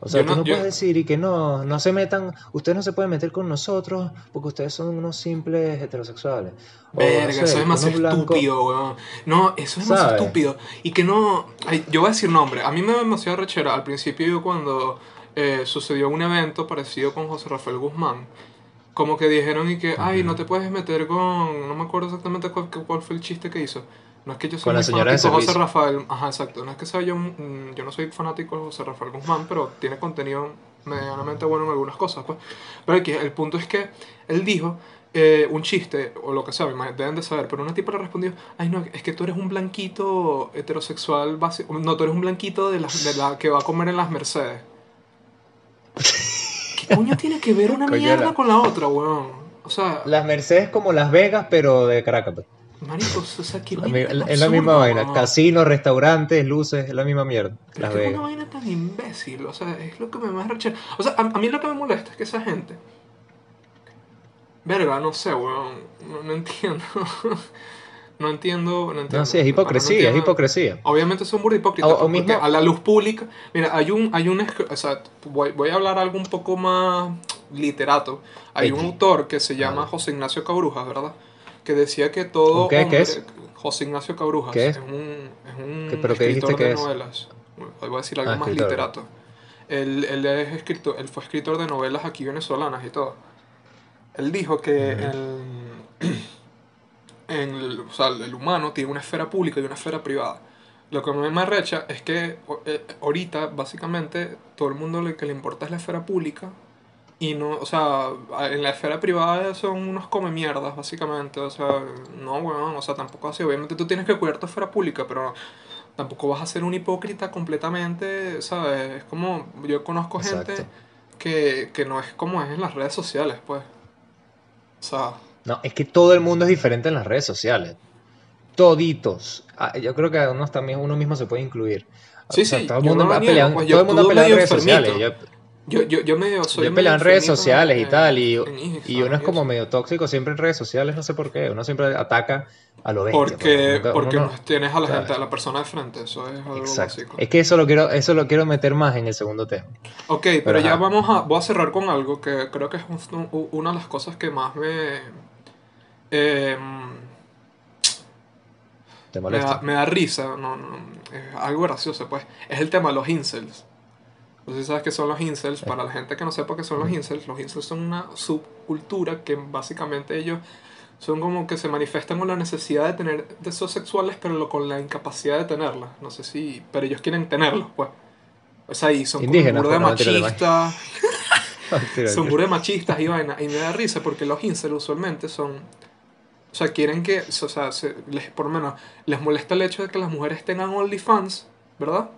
O sea, Yo tú no- no yo- puedes decir y que no, no se metan, ustedes no se pueden meter con nosotros porque ustedes son unos simples heterosexuales. O, Verga, eso es demasiado blancos- estúpido, weón. No, eso es demasiado ¿Sabes? estúpido. Y que no. ay, yo voy a decir nombre. A mí me da demasiado rechera. Al principio, yo cuando eh, sucedió un evento parecido con José Rafael Guzmán, como que dijeron y que, ay, no te puedes meter con. No me acuerdo exactamente cuál, cuál fue el chiste que hizo. No es que yo soy muy fanático de José. Rafael. Ajá, exacto. No es que sea yo. mm, Yo no soy fanático de José Rafael Guzmán, pero tiene contenido medianamente bueno en algunas cosas, pues. Pero aquí, el punto es que él dijo eh, un chiste, o lo que sea, deben de saber, pero una tipa le respondió, ay no, es que tú eres un blanquito heterosexual, básico, no, tú eres un blanquito de la, de la que va a comer en las Mercedes. ¿Qué coño tiene que ver una mierda con la otra, weón? O sea, Las Mercedes como Las Vegas, pero de Caracas. Maricos, o sea, tan Es la misma vaina. Casinos, restaurantes, luces, es la misma mierda. Las es que una vaina tan imbécil, o sea, es lo que me más rechera. O sea, a, a mí lo que me molesta es que esa gente. Verga, no sé, weón. No, no entiendo. no entiendo, no entiendo. No, sí, es No hipocresía, es hipocresía. Obviamente son muy hipócritas. O- o pues, mismo- a la luz pública. Mira, hay un. Hay un o sea, voy, voy a hablar algo un poco más literato. Hay un autor que se llama. José Ignacio Cabrujas, ¿verdad? Que decía que todo. José Ignacio Cabrujas. ¿Qué es? un, es un ¿Qué- pero qué dijiste escritor que de es? novelas. Voy a decir algo Ah, más escritor. literato. Él, él es escritor, él fue escritor de novelas aquí venezolanas y todo. Él dijo que el- en el, o sea, el humano tiene una esfera pública y una esfera privada. Lo que me arrecha es que eh, ahorita, básicamente, todo el mundo lo que le importa es la esfera pública. Y no, o sea, en la esfera privada son unos come mierdas, básicamente. O sea, no, weón, o sea, tampoco así. Obviamente tú tienes que cuidar tu esfera pública, pero tampoco vas a ser un hipócrita completamente, ¿sabes? Es como, yo conozco gente que, que no es como es en las redes sociales, pues. O sea, No, es que todo el mundo es diferente en las redes sociales. Toditos. Ah, yo creo que uno también uno mismo se puede incluir. Sí, O sea, sí, todo el mundo no pues, todo el mundo peleado en medio redes sociales. Yo, yo, yo, yo medio soy yo peleado en redes sociales y tal, y, Instagram y uno es como medio tóxico siempre en redes sociales, no sé por qué. Uno siempre ataca a lo bestia. Porque, nunca- porque no tienes a la gente, a la persona de frente, eso es algo Exacto. básico. Es que eso lo quiero, eso lo quiero meter más en el segundo tema. Ok, pero, Pero ya ajá. vamos a, voy a cerrar con algo que creo que es un- un- una de las cosas que más me, em, ¿Te me, molesta? da, me da risa, no, no, es algo gracioso, pues, es el tema de los incels. No sé si sabes qué son los incels. Para la gente que no sepa qué son los incels, los incels son una subcultura que básicamente ellos son como que se manifiestan con la necesidad de tener deseos sexuales, pero lo- con la incapacidad de tenerlas. No sé si. Pero ellos quieren tenerlos, pues. O sea, y son Indígenas, como de pues, mentira, machistas. Son burda de machistas y vaina. Y me da risa porque los incels usualmente son. O sea, quieren que. O sea, se- les, por lo menos les molesta el hecho de que las mujeres tengan OnlyFans, ¿verdad?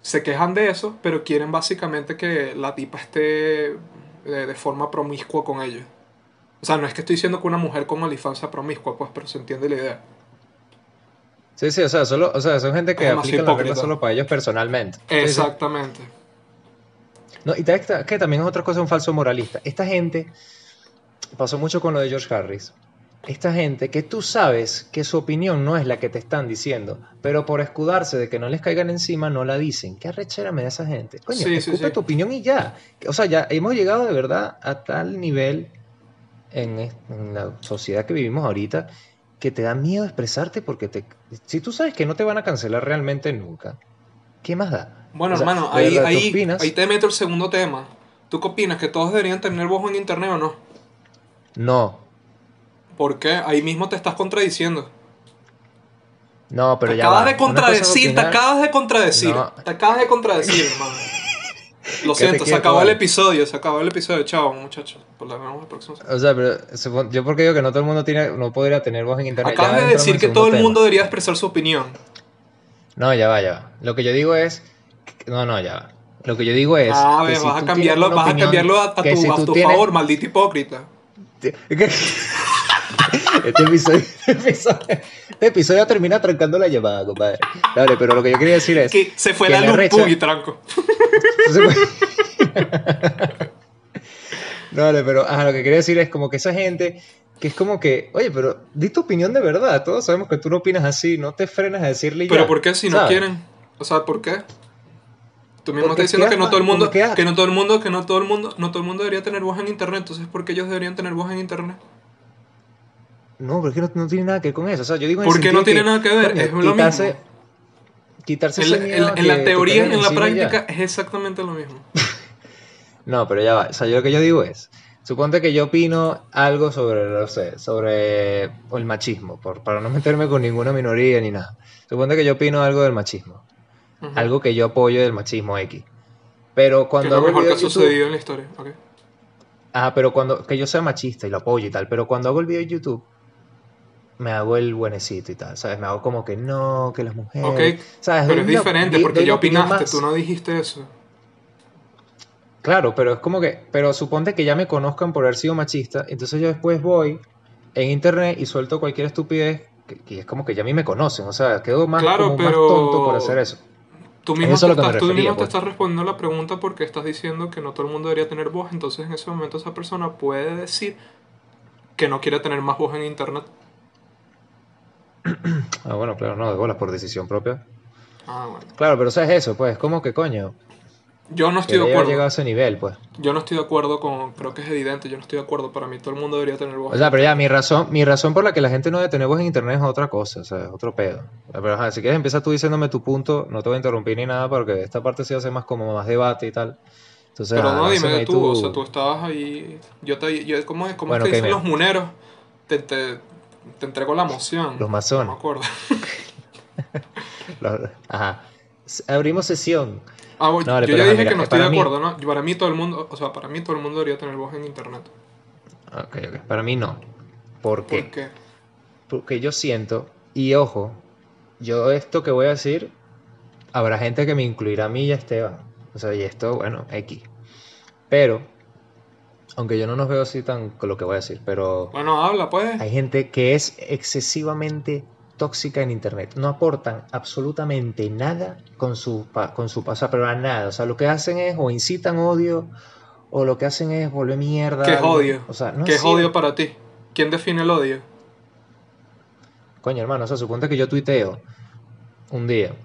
Se quejan de eso, pero quieren básicamente que la tipa esté de, de forma promiscua con ellos. O sea, no es que estoy diciendo que una mujer con OnlyFans sea promiscua, pues, pero se entiende la idea. Sí, sí, o sea, solo, o sea, son gente que aplica la regla solo para ellos personalmente. Exactamente. No, y que también es otra cosa, un falso moralista. Esta gente, pasó mucho con lo de George Harris. Esta gente que tú sabes que su opinión no es la que te están diciendo, pero por escudarse de que no les caigan encima, no la dicen. ¿Qué arrechera me da esa gente? Coño, Sí, sí, escupe sí. tu opinión y ya. O sea, ya hemos llegado de verdad a tal nivel en, la sociedad que vivimos ahorita que te da miedo expresarte porque te, si tú sabes que no te van a cancelar realmente nunca, ¿qué más da? Bueno, O sea, hermano, ahí, verdad, ¿tú ahí, opinas? ahí te meto el segundo tema. ¿Tú qué opinas? ¿Que todos deberían tener voz en internet o no? No, ¿Por qué? Ahí mismo te estás contradiciendo. no, pero te ya acabas va. de contradecir, te acabas de contradecir. No. Te acabas de contradecir, hermano. Lo siento, se acabó el episodio, se acabó el episodio. Chao, muchachos. Pues la vemos el próximo. O sea, pero yo porque digo que no todo el mundo tiene, no podría tener voz en internet. Acabas de decir que todo el tema. mundo debería expresar su opinión. No, ya va, ya va. Lo que yo digo es, no, no, ya va. Lo que yo digo es. Ah, que ves, si vas a cambiarlo, vas a cambiarlo a, a tu, si a tu tienes- favor, maldito hipócrita. Este episodio, este episodio, este episodio termina trancando la llamada, compadre. Dale, pero lo que yo quería decir es. Que se fue que la luz, pum, y tranco. Dale, pero ajá, lo que quería decir es como que esa gente que es como que, oye, pero di tu opinión de verdad. Todos sabemos que tú no opinas así, no te frenas a decirle Pero ya, ¿por qué si no quieren? O sea, ¿por qué? Tú mismo Porque estás diciendo que no todo el mundo, que no todo el mundo, que no todo el mundo, no todo el mundo debería tener voz en internet, entonces ¿por qué ellos deberían tener voz en internet? No, pero es que no, no tiene nada que ver con eso. O sea, yo digo en el ¿Por qué no tiene nada que ver? Es lo mismo. Quitarse En, ese en- miedo en que la te teoría, caigan en la y práctica, es exactamente lo mismo. No, pero ya va. O sea, yo lo que yo digo es, suponte que yo opino algo sobre, no sé, sobre el machismo, por, para no meterme con ninguna minoría ni nada. Suponte que yo opino algo del machismo, Ujú. algo que yo apoyo del machismo X. Pero que es cuando lo el mejor que ha en YouTube, sucedido en la historia. ok. ah, pero cuando que yo sea machista y lo apoyo y tal, pero cuando hago el video en YouTube me hago el buenecito y tal, ¿sabes? Me hago como que no, que las mujeres, Ok, ¿sabes? Pero Doy es diferente di- porque ya opinaste, tú no dijiste eso. Claro, pero es como que, pero suponte que ya me conozcan por haber sido machista, entonces yo después voy en internet y suelto cualquier estupidez, que, que es como que ya a mí me conocen, o sea, quedo más, Claro, como más pero- tonto por hacer eso. Tú mismo, Eso te estás, tú refería, mismo te pues. estás respondiendo la pregunta porque estás diciendo que no todo el mundo debería tener voz, entonces en ese momento esa persona puede decir que no quiere tener más voz en internet. Ah, bueno, claro, no, de bolas por decisión propia. Ah, bueno. Claro, pero sabes eso, pues, como que coño, Yo no que estoy de haber acuerdo. llegado a ese nivel, pues. Yo no estoy de acuerdo con, creo que es evidente, yo no estoy de acuerdo. Para mí todo el mundo debería tener voz. O sea, pero ya, mi razón, mi razón por la que la gente no debe tener voz en internet es otra cosa, o sea, es otro pedo. Pero ajá, si quieres empieza tú diciéndome tu punto, no te voy a interrumpir ni nada, porque esta parte sí hace más como más debate y tal. Entonces, Pero no, dime de tú, tu- o sea, tú estabas ahí. Yo te. Yo, ¿Cómo es, cómo Bueno, es que ok, dicen mira. los muneros? Te, te, te entrego la moción. Los masones. No me acuerdo. Ajá. Abrimos sesión. Ah, No, vale, yo ya dije mira, que no estoy de para mí- acuerdo, ¿no? Para mí todo el mundo, o sea, para mí todo el mundo debería tener voz en internet. Ok, ok. Para mí no. ¿Por qué? ¿Por qué? Porque yo siento, y ojo, yo esto que voy a decir, habrá gente que me incluirá a mí y a Esteban. O sea, y esto, bueno, X. Pero, aunque yo no nos veo así tan con lo que voy a decir, pero Bueno, habla pues. hay gente que es excesivamente tóxica en internet. No aportan absolutamente nada con su, con su pasado, pero a nada. O sea, lo que hacen es o incitan odio o lo que hacen es volver mierda. ¿Qué es odio? O sea, no ¿Qué es odio para ti? ¿Quién define el odio? Coño, hermano, o sea, suponte que yo tuiteo un día.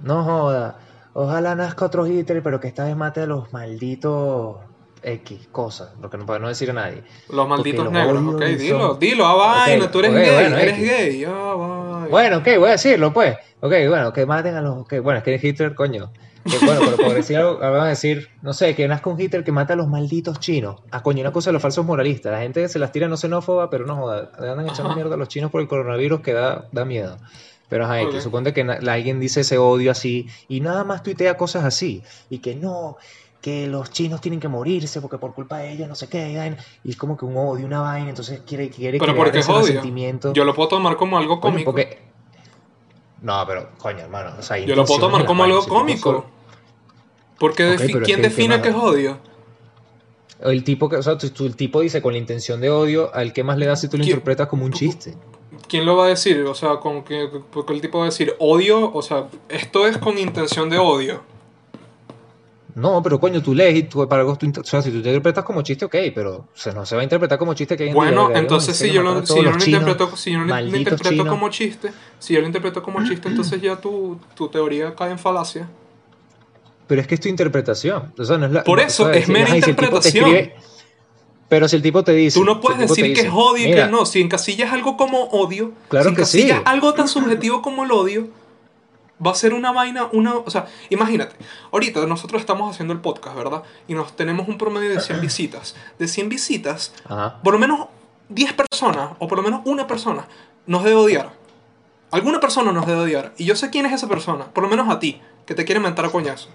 No joda, ojalá nazca otro Hitler, pero que esta vez mate a los malditos X cosas, porque no para no decir a nadie. Los malditos los negros, ok, son- dilo, dilo, ah, vaina, Ok, tú eres gay, bueno, eres X. gay, ah, vaina. Bueno, ok, voy a decirlo, pues. Ok, bueno, que maten a los. Que, bueno, es que Hitler, coño. Que, bueno, pero por decir algo, van a decir, no sé, que nazca un Hitler que mate a los malditos chinos. Ah, coño, una cosa de los falsos moralistas. La gente se las tira no xenófoba, pero no joda. le Andan echando Ajá. mierda a los chinos por el coronavirus que da, da miedo. Pero ajá, que Ok. suponte que alguien dice ese odio así y nada más tuitea cosas así. Y que no, que los chinos tienen que morirse porque por culpa de ellos no sé qué. y vaina. Y es como que un odio, una vaina. Entonces quiere, quiere Pero crear ese resentimiento. Yo lo puedo tomar como algo Coño, cómico. porque- No, pero, coño, hermano. O sea, Yo lo puedo tomar como algo cómico. Porque defi- pero es ¿quién que- define ¿qué es odio? El tipo que, o sea, el tipo dice con la intención de odio, al que más le das si tú lo ¿Quién? interpretas como un chiste. ¿Quién lo va a decir? O sea, con que, porque el tipo va a decir odio, o sea, esto es con intención de odio. No, pero coño, tú lees y tú, para algo tú, o sea, si tú te interpretas como chiste, ok, pero o sea, no se va a interpretar como chiste que diga, Bueno, "Verga, entonces en si yo lo, si yo los lo chinos". interpreto, si yo lo malditos interpreto como chiste, si yo lo interpreto como chiste, entonces ya tu, tu teoría cae en falacia. Pero es que es tu interpretación. O sea, no es la, Por no, eso, es mera ajá, si interpretación. escribe- pero si el tipo te dice. Tú no puedes decir que dice, es odio y "Mira, que no. Si encasillas algo como odio, Claro si que sí. encasillas algo tan subjetivo como el odio, va a ser una vaina, una, o sea, imagínate, ahorita nosotros estamos haciendo el podcast, ¿verdad? Y nos tenemos un promedio de 100 visitas. De 100 visitas, Ajá. por lo menos 10 personas, o por lo menos una persona, nos debe odiar. Alguna persona nos debe odiar. Y yo sé quién es esa persona, por lo menos a ti, que te quiere mentar a coñazo.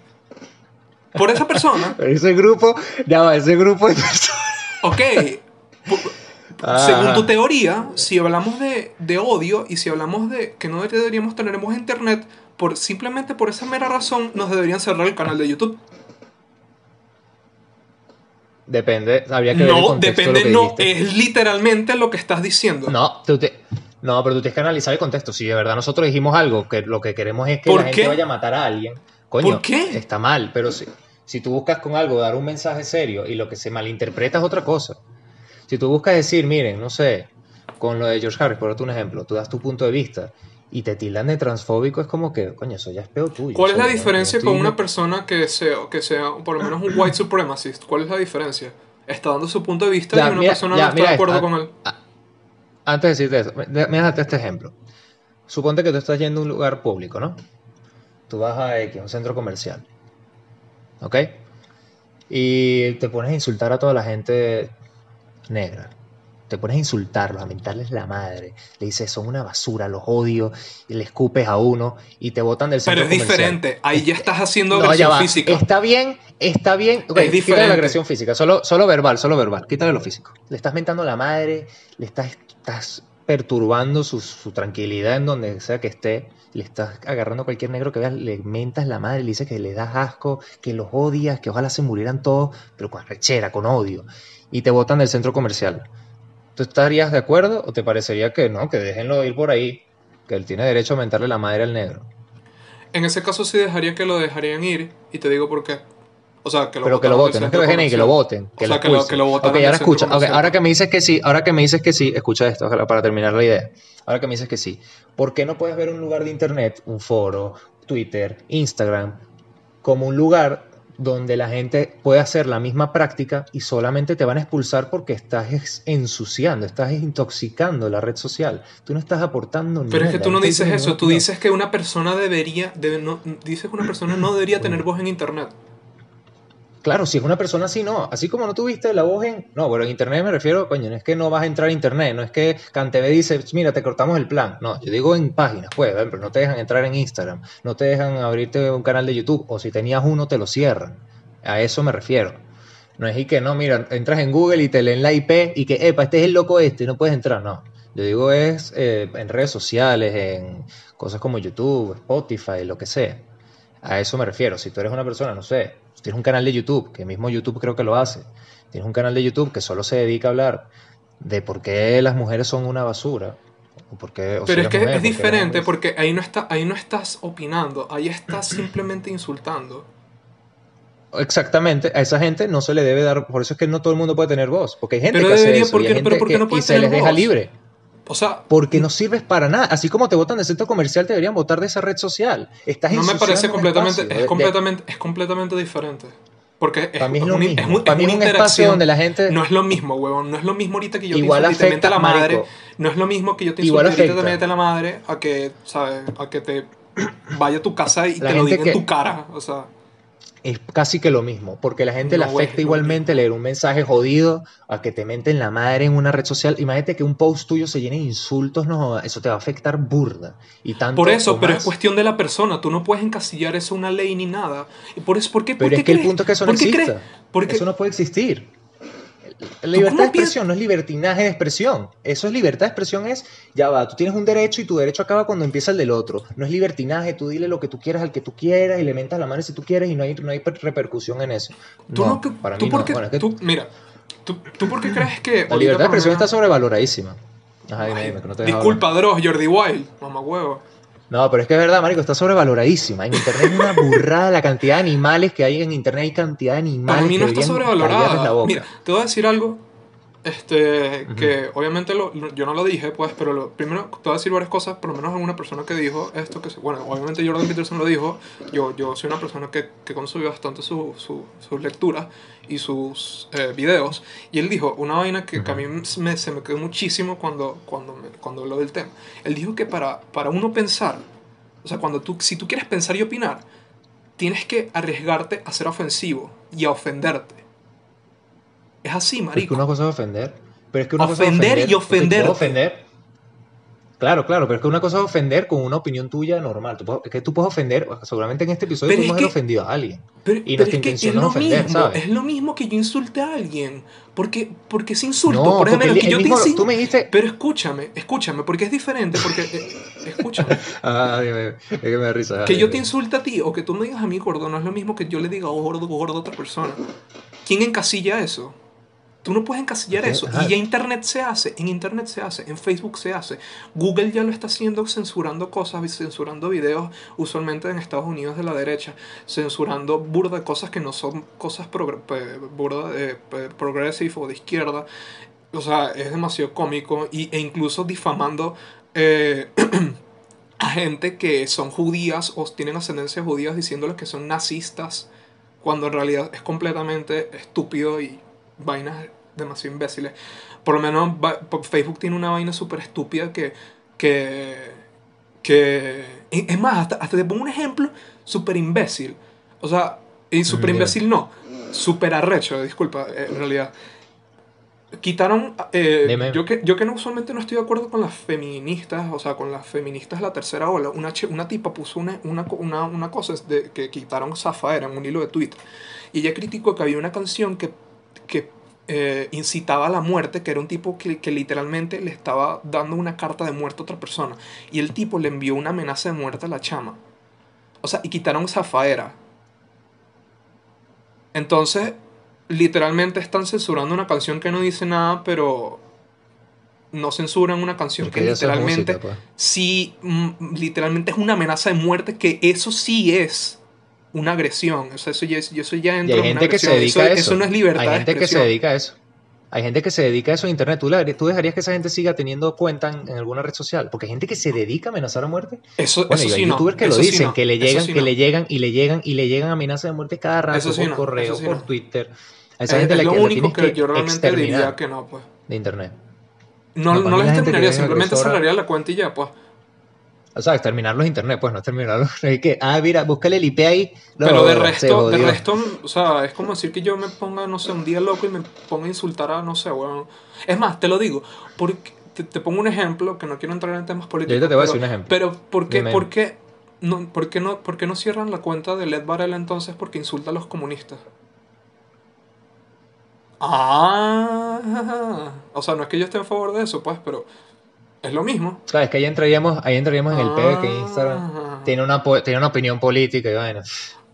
Por esa persona, Pero ese grupo, ya va, ese grupo de personas. ok, Ajá. según tu teoría, si hablamos de, de odio y si hablamos de que no deberíamos tener en internet, por, simplemente por esa mera razón nos deberían cerrar el canal de YouTube. Depende, habría que ver el No, de depende, que no, dijiste. es literalmente lo que estás diciendo. No, tú te- no, pero tú tienes que analizar el contexto. Si de verdad nosotros dijimos algo, que lo que queremos es que ¿Por la gente vaya a matar a alguien, coño, ¿Por qué? está mal. Pero si, si tú buscas con algo dar un mensaje serio y lo que se malinterpreta es otra cosa. Si tú buscas decir, miren, no sé, con lo de George Harris, por darte un ejemplo, tú das tu punto de vista y te tildan de transfóbico, es como que, coño, eso ya es peor tuyo. ¿Cuál es la diferencia con una persona que sea, que sea por lo menos un white supremacist? ¿Cuál es la diferencia? Está dando su punto de vista Ya, y una mira- persona ya, no está de acuerdo esto. con él. Antes de decirte eso, mira este ejemplo. Suponte que tú estás yendo a un lugar público, ¿no? Tú vas a X, un centro comercial. ¿Ok? Y te pones a insultar a toda la gente negra. Te pones a insultarlos, a mentarles la madre. Le dices, son una basura, los odio. Y le escupes a uno y te botan del Pero centro es comercial. diferente. Ahí ya estás haciendo No, agresión física. Está bien, está bien. Ok, Es quítale diferente. la agresión física, solo, solo verbal, solo verbal. Quítale lo físico. Le estás mentando la madre, le estás, estás perturbando su, su tranquilidad en donde sea que esté. Le estás agarrando a cualquier negro que veas, le mentas la madre, le dices que le das asco, que los odias, que ojalá se murieran todos, pero con rechera, con odio. Y te botan del centro comercial. ¿Tú estarías de acuerdo o te parecería que no, que déjenlo ir por ahí? Que él tiene derecho a mentarle la madre al negro. En ese caso sí dejaría que lo dejarían ir y te digo por qué. O sea, que lo pero que lo voten, no es que lo dejen y que lo voten. Que O sea, lo que lo- que lo votaran Ok, ahora escucha. ok, comercial. ahora que me dices que sí, ahora que me dices que sí, escucha esto ojalá, para terminar la idea. Ahora que me dices que sí, ¿por qué no puedes ver un lugar de internet, un foro, Twitter, Instagram, como un lugar donde la gente puede hacer la misma práctica y solamente te van a expulsar porque estás ensuciando, estás intoxicando la red social. Tú no estás aportando nada. Pero es que tú no dices eso, tú dices que una persona debería, debe- no, dices que una persona no debería tener voz en internet. Claro, si es una persona así, no. Así como no tuviste la voz en. No, pero en internet me refiero, coño, no es que no vas a entrar a internet, no es que Cantv dice, mira, te cortamos el plan. No, yo digo en páginas, pues, pero no te dejan entrar en Instagram, no te dejan abrirte un canal de YouTube, o si tenías uno, te lo cierran. A eso me refiero. No es y que no, mira, entras en Google y te leen la IP y que, epa, este es el loco este, no puedes entrar, no. Yo digo es eh, en redes sociales, en cosas como YouTube, Spotify, lo que sea. A eso me refiero. Si tú eres una persona, no sé, tienes un canal de YouTube, que mismo YouTube creo que lo hace, tienes un canal de YouTube que solo se dedica a hablar de por qué las mujeres son una basura. O por qué, o si Pero es que mujer, es diferente porque ahí no, está, ahí no estás opinando, ahí estás simplemente insultando. Exactamente, a esa gente no se le debe dar, por eso es que no todo el mundo puede tener voz, porque hay gente Pero que hace debería, eso, ¿por y qué- hay gente pero por qué que- no y puede se tener les deja libre. O sea, Porque no sirves para nada. Así como te votan del centro comercial, te deberían votar de esa red social. Estás no me parece completamente, espacio es de- completamente, es completamente diferente. Porque es, Para mí es un- Para mí es una un espacio interacción. donde la gente- No es lo mismo, huevón. No es lo mismo ahorita que yo Igual te insulte afecta, la madre. marico. No es lo mismo que yo te insulte ahorita te miente la madre a que, ¿sabes? A que te vaya a tu casa y La te lo diga que- en tu cara. O sea, Es casi que lo mismo, porque la gente le No afecta igualmente leer un mensaje jodido a que te menten la madre en una red social. Imagínate que un post tuyo se llene de insultos, no eso te va a afectar burda. Y tanto por eso, pero es cuestión de la persona. Tú no puedes encasillar eso una ley ni nada. Por eso, ¿por qué? por Pero qué es que el punto es que eso no por crees- porque- Eso no puede existir. La libertad de expresión no es libertinaje de expresión. Eso es libertad de expresión es, ya va, tú tienes un derecho y tu derecho acaba cuando empieza el del otro. No es libertinaje, tú dile lo que tú quieras al que tú quieras y le mentas la mano si tú quieres y no hay, no hay repercusión en eso. Tú no, no, que- para tú mí por no. qué- Bueno, es que tú- mira, tú, tú por qué crees que la libertad de expresión está sobrevaloradísima. Ajá, dime, que no te Disculpa, Dross, Jordi Wild, mamá huevo. No, pero es que es verdad, marico, está sobrevaloradísima. En internet es una burrada la cantidad de animales que hay en internet, hay cantidad de animales Para mí no que está sobrevalorada. Mira, te voy a decir algo. Este, que obviamente lo- yo no lo dije, pues, pero lo, primero te voy a decir varias cosas, por lo menos alguna persona que dijo esto, que bueno, obviamente Jordan Peterson lo dijo, yo, yo soy una persona que, que consume bastante su- su- sus lecturas y sus eh, videos, y él dijo una vaina que, que a mí me- se me quedó muchísimo cuando, cuando, me- cuando habló del tema. Él dijo que para, para uno pensar, o sea, cuando tú, si tú quieres pensar y opinar, tienes que arriesgarte a ser ofensivo y a ofenderte. Es así, Pero es marico. que una cosa es ofender. Pero es que una cosa es Ofender y ofender. Claro, claro, pero es que una cosa es ofender con una opinión tuya normal. Tú puedes- es que tú puedes ofender, seguramente en este episodio tú es hemos ofendido a alguien. Pero, Y pero nuestra es que intención es lo es ofender, mismo, ¿sabes? es lo mismo que yo insulte a alguien. Porque, porque ese insulto, No, por ejemplo, que yo mismo- tú me dijiste... Pero escúchame, escúchame, porque es diferente, porque... eh, escúchame. Ah, es que me da risa. Que yo te insulte a ti o que tú me digas a mí gordo no es lo mismo que yo le diga oh, gordo gordo a otra persona. ¿Quién encasilla eso? Tú no puedes encasillar eso. ajá. Y ya internet se hace, en internet se hace, en Facebook se hace. Google ya lo está haciendo censurando cosas, censurando videos, usualmente en Estados Unidos de la derecha, censurando burda cosas que no son cosas pe- burda pe- progressive o de izquierda. O sea, es demasiado cómico y, e incluso difamando eh, a gente que son judías o tienen ascendencia judías diciéndoles que son nazistas cuando en realidad es completamente estúpido y vainas demasiado imbéciles. Por lo menos Facebook tiene una vaina súper estúpida que, que, que... Es más, hasta, hasta te pongo un ejemplo súper imbécil. O sea, y súper imbécil no, súper arrecho, disculpa, eh, en realidad. Quitaron, eh, yo que, yo que no usualmente no estoy de acuerdo con las feministas, o sea, con las feministas de la tercera ola, una, una tipa puso una, una, una, una cosa de, que quitaron Zafaera en un hilo de Twitter, y ella criticó que había una canción que, que eh, incitaba a la muerte, que era un tipo que, que literalmente le estaba dando una carta de muerte a otra persona, y el tipo le envió una amenaza de muerte a la chama. O sea, y quitaron Zafaera. Entonces, literalmente están censurando una canción que no dice nada, pero no censuran una canción Porque que literalmente música, pues. sí, mm, literalmente es una amenaza de muerte, que eso sí es una agresión. O sea, eso ya, es- eso ya Y entra hay en una gente que se dedica a eso, eso. eso no es libertad Hay de gente que se dedica a eso. Hay gente que se dedica a eso en internet. ¿Tú, le- tú dejarías que esa gente siga teniendo cuenta en, en alguna red social? Porque hay gente que se dedica a amenazar a muerte. Eso, Bueno, eso y hay sí no. youtubers que lo eso sí dicen, no, que le eso llegan, sí que no. le llegan y le llegan y le llegan amenazas de muerte cada rato Eso por no, correo, eso por no. Twitter. A esa Es, gente es la lo que la único tienes que yo realmente diría que no, pues. de internet. No, No, no, les la gente que terminaría, simplemente cerraría la cuenta y ya, pues. O sea, exterminarlos internet, pues no exterminarlos. Es que, ah, mira, búscale el IP ahí. No, Pero de resto, de resto, o sea, es como decir que yo me ponga, no sé, un día loco y me ponga a insultar a, no sé, weón. Es más, te lo digo, porque te, te pongo un ejemplo, que no quiero entrar en temas políticos. ahorita te voy a pero, decir un ejemplo. Pero, ¿por qué, por qué, no, por, qué no, por qué no cierran la cuenta de Led Varela entonces porque insulta a los comunistas? Ah, o sea, no es que yo esté en favor de eso, pues, pero es lo mismo. Sabes que ahí entraríamos, ahí entraríamos en el pedo que Instagram Ah. tiene una, tiene una opinión política y vaina.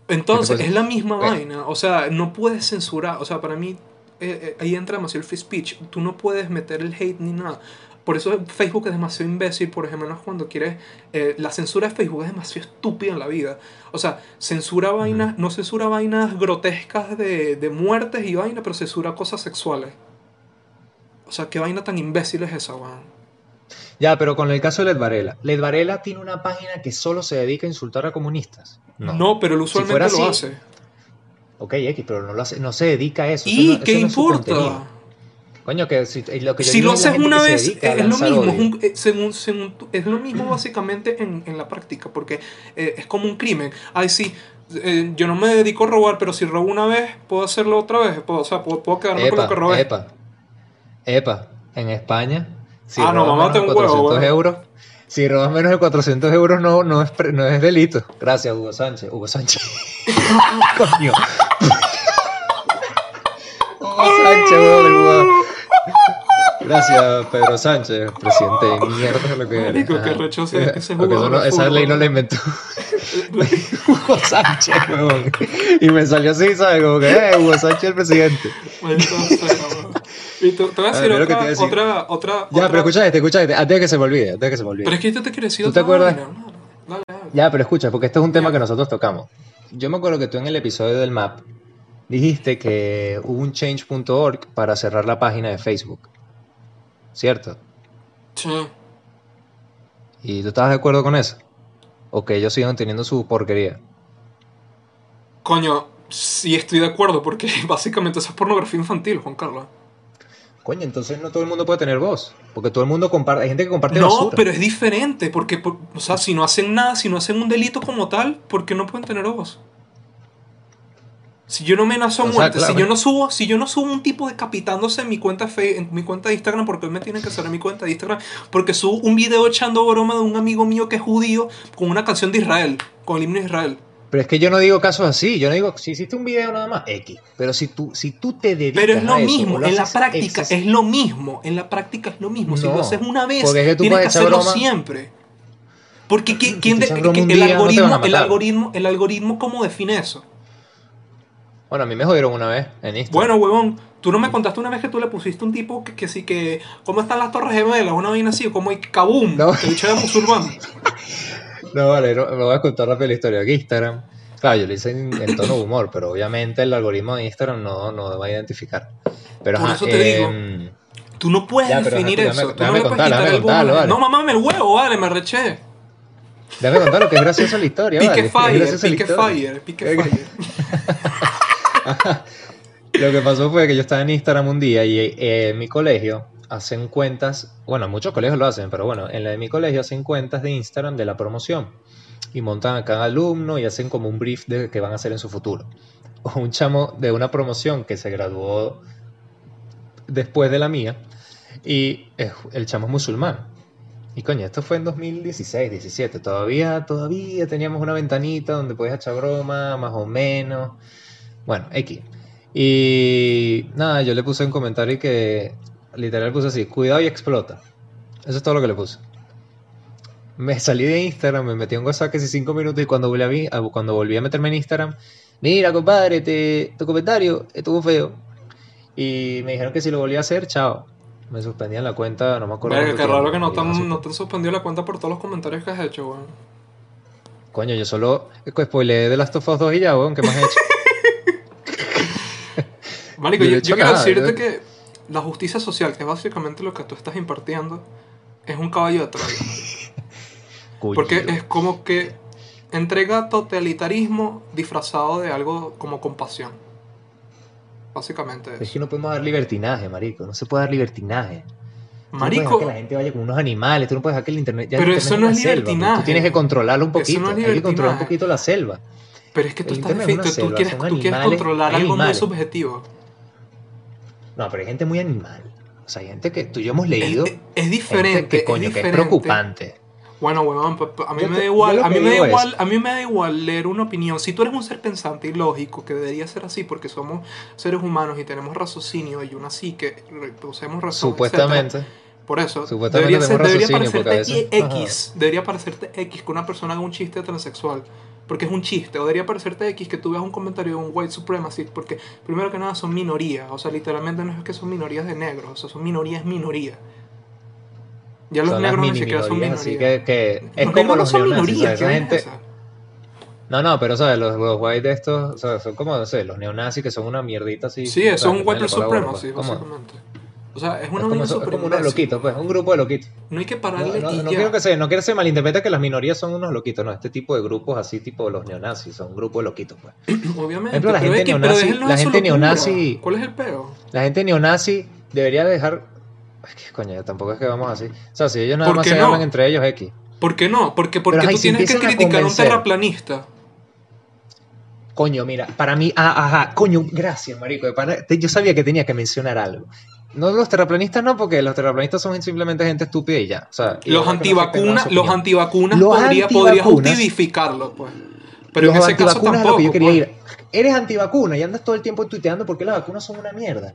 Entonces, ¿Qué te es la misma vaina. O sea, no puedes censurar. O sea, para mí, eh, eh, ahí entra demasiado el free speech. Tú no puedes meter el hate ni nada. Por eso Facebook es demasiado imbécil, por ejemplo, cuando quieres... eh, la censura de Facebook es demasiado estúpida en la vida. O sea, censura vainas, no censura vainas grotescas de, de muertes y vainas, pero censura cosas sexuales. O sea, qué vaina tan imbécil es esa, weón. Ya, pero con el caso de Led Varela. Led Varela tiene una página que solo se dedica a insultar a comunistas. No. No. pero él usualmente fuera lo hace. Ok, X, pero no, lo hace, no se dedica a eso. eso ¿Y no- qué eso no es su importa? Coño, que si, lo que yo si digo lo haces una vez, es lo mismo, es, un- eh, según, según es lo mismo básicamente en, en la práctica, porque eh, es como un crimen. Ay, sí, eh, yo no me dedico a robar, pero si robo una vez, puedo hacerlo otra vez, puedo, o sea, puedo, puedo quedarme con lo que robé. epa, epa, en España, si Ah, no, mamá, menos de te un huevo, 400 weón. euros, si robas menos de 400 euros no, no, es, pre- no es delito. Gracias, Hugo Sánchez. Hugo Sánchez. Coño. Hugo Sánchez, Hugo. Gracias, Pedro Sánchez, presidente de mierda lo que. Marico, qué ese- no- esa ley no la inventó Hugo Sánchez, weón. Y me salió así, ¿sabes? Como que, eh, Hugo Sánchez el presidente. Sea, weón. Y te, te voy a A decir ver, otra, decir. otra, otra, Ya, otra- pero escucha este, escucha este, antes de que se me olvide, antes de que se me olvide. Pero es que yo te quiero decir ¿Tú te acuerdas? Dale, dale. Ya, pero escucha, porque este es un tema que nosotros tocamos. Yo me acuerdo que tú en el episodio del MAP dijiste que hubo un change.org para cerrar la página de Facebook. ¿Cierto? Sí. ¿Y tú estabas de acuerdo con eso? ¿O que ellos sigan teniendo su porquería? Coño, sí estoy de acuerdo, porque básicamente eso es pornografía infantil, Juan Carlos. Coño, entonces no todo el mundo puede tener voz. Porque todo el mundo comparte, hay gente que comparte No, basura. pero es diferente, porque, por- o sea, si no hacen nada, si no hacen un delito como tal, ¿por qué no pueden tener voz? Si yo no me amenazo a O sea, muerte, claro. si yo no subo, si yo no subo un tipo decapitándose en mi cuenta fe- en mi cuenta de Instagram, porque él me tiene que en mi cuenta de Instagram, porque subo un video echando broma de un amigo mío que es judío con una canción de Israel, con el himno de Israel. Pero es que yo no digo casos así. Yo no digo, si hiciste un video nada más, X. Pero si tú, si tú te dedicas Pero es lo a eso, mismo, lo en la práctica es lo mismo, en la práctica es lo mismo. Si lo haces una vez, es que tienes que hacerlo broma. siempre. Porque ¿quién, de- el, día, no algoritmo, el algoritmo, el algoritmo, ¿cómo define eso? Bueno, a mí me jodieron una vez en Instagram. Bueno, huevón, tú no me contaste una vez que tú le pusiste un tipo que, que sí que, ¿cómo están las torres gemelas? Una vaina así, como hay kabum, No. el bicho era musulmán. No, vale, no, me voy a contar rápido la historia de Instagram. Claro, yo lo hice en, en tono de humor, pero obviamente el algoritmo de Instagram no, no va a identificar. Pero Por ajá, eso te digo. em, Tú no puedes Ya, definir eso. Tú no boom. contarlo, vale. No, mamame el huevo, vale, me reché. déjame contar lo que es gracioso la historia. Pique vale, fire, pique fire, pique fire. Lo que pasó fue que yo estaba en Instagram un día y eh, en mi colegio hacen cuentas, bueno, muchos colegios lo hacen, pero bueno, en la de mi colegio hacen cuentas de Instagram de la promoción y montan a cada alumno y hacen como un brief de qué van a hacer en su futuro. Un chamo de una promoción que se graduó después de la mía y el chamo es musulmán. Y coño, esto fue en 2016, 17. Todavía, todavía teníamos una ventanita donde podías echar broma, más o menos. Bueno, X. Y nada, yo le puse un comentario que literal puse así, cuidado y explota. Eso es todo lo que le puse. Me salí de Instagram, me metí en WhatsApp casi 5 minutos y cuando volví, a, cuando volví a meterme en Instagram, mira compadre, te- tu comentario estuvo feo. Y me dijeron que si lo volvía a hacer, chao. Me suspendían la cuenta, no me acuerdo. Cuánto qué raro que no te, han, suspe- no te han suspendido la cuenta por todos los comentarios que has hecho, weón. Coño, yo solo spoileé de Last of Us 2 y ya, weón, ¿qué más he hecho? Marico, Yo yo, quiero decirte que la justicia social, que es básicamente lo que tú estás impartiendo, es un caballo de Troya. Porque es como que entrega totalitarismo disfrazado de algo como compasión. Básicamente Es eso. que no podemos dar libertinaje, marico. No se puede dar libertinaje. Tú no puedes dejar Marico, que la gente vaya con unos animales, tú no puedes dejar que el internet. ya el Pero internet eso es no es selva, libertinaje. Tú tienes que controlarlo un poquito. no es hay que controlar un poquito la selva. pero es que tú el estás es definido, tú selva, tú quieres animales, controlar hay algo muy animales. subjetivo. No, pero hay gente muy animal. O sea, hay gente que tú y yo hemos leído. Es, diferente, que coño, es que es preocupante. Bueno, pa- a mí Yo me da igual, a mí me da es- igual, a mí me da igual leer una opinión. Si tú eres un ser pensante y lógico, que debería ser así porque somos seres humanos y tenemos raciocinio y una psique, poseemos razón, Supuestamente. etcétera. Por eso, Supuestamente debería, ser, parecerte X, debería parecerte X que una persona haga un chiste transexual. Porque es un chiste, o debería parecerte X que tú veas un comentario de un white supremacist, porque primero que nada son minorías, o sea, literalmente no es que son minorías de negros, o sea, son minorías minorías. Ya los Son negros ni siquiera son minorías, así que, que es Los como no los son neonazis, minorías, ¿sabes? ¿qué Esa es gente? No, no, pero sabes, los, los white de estos, o sea, son como, no sé, los neonazis que son una mierdita así. Sí, son white pues. ¿Cómo? O sea, es Es una como, vaina es súper como unos loquitos, pues, un grupo de loquitos. No hay que No, pararle no, y no ya. quiero que se, no quiero que se malinterprete que las minorías son unos loquitos, no, este tipo de grupos así, tipo los neonazis, son un grupo de loquitos, pues. Obviamente. ejemplo, la gente neonazi- la gente neonazi- ¿Cuál es el peo? La gente neonazi debería dejar... Es que, coño, tampoco es que vamos así. O sea, si ellos nada ¿Por más se no? hablan entre ellos, X. ¿Por qué no? Porque, porque Pero tú tienes que criticar a un terraplanista. Coño, mira, para mí, ah, ajá, coño, gracias, marico. de pana- te- yo sabía que tenía que mencionar algo. No los terraplanistas no, porque los terraplanistas son simplemente gente estúpida y ya. O sea, Los antivacunas, los antivacunas Los podría, podría antivacunas- justificarlo, pues. Pero los en ese caso tampoco. es lo que yo quería pues. ir. Eres antivacuna y andas todo el tiempo tuiteando porque las vacunas son una mierda.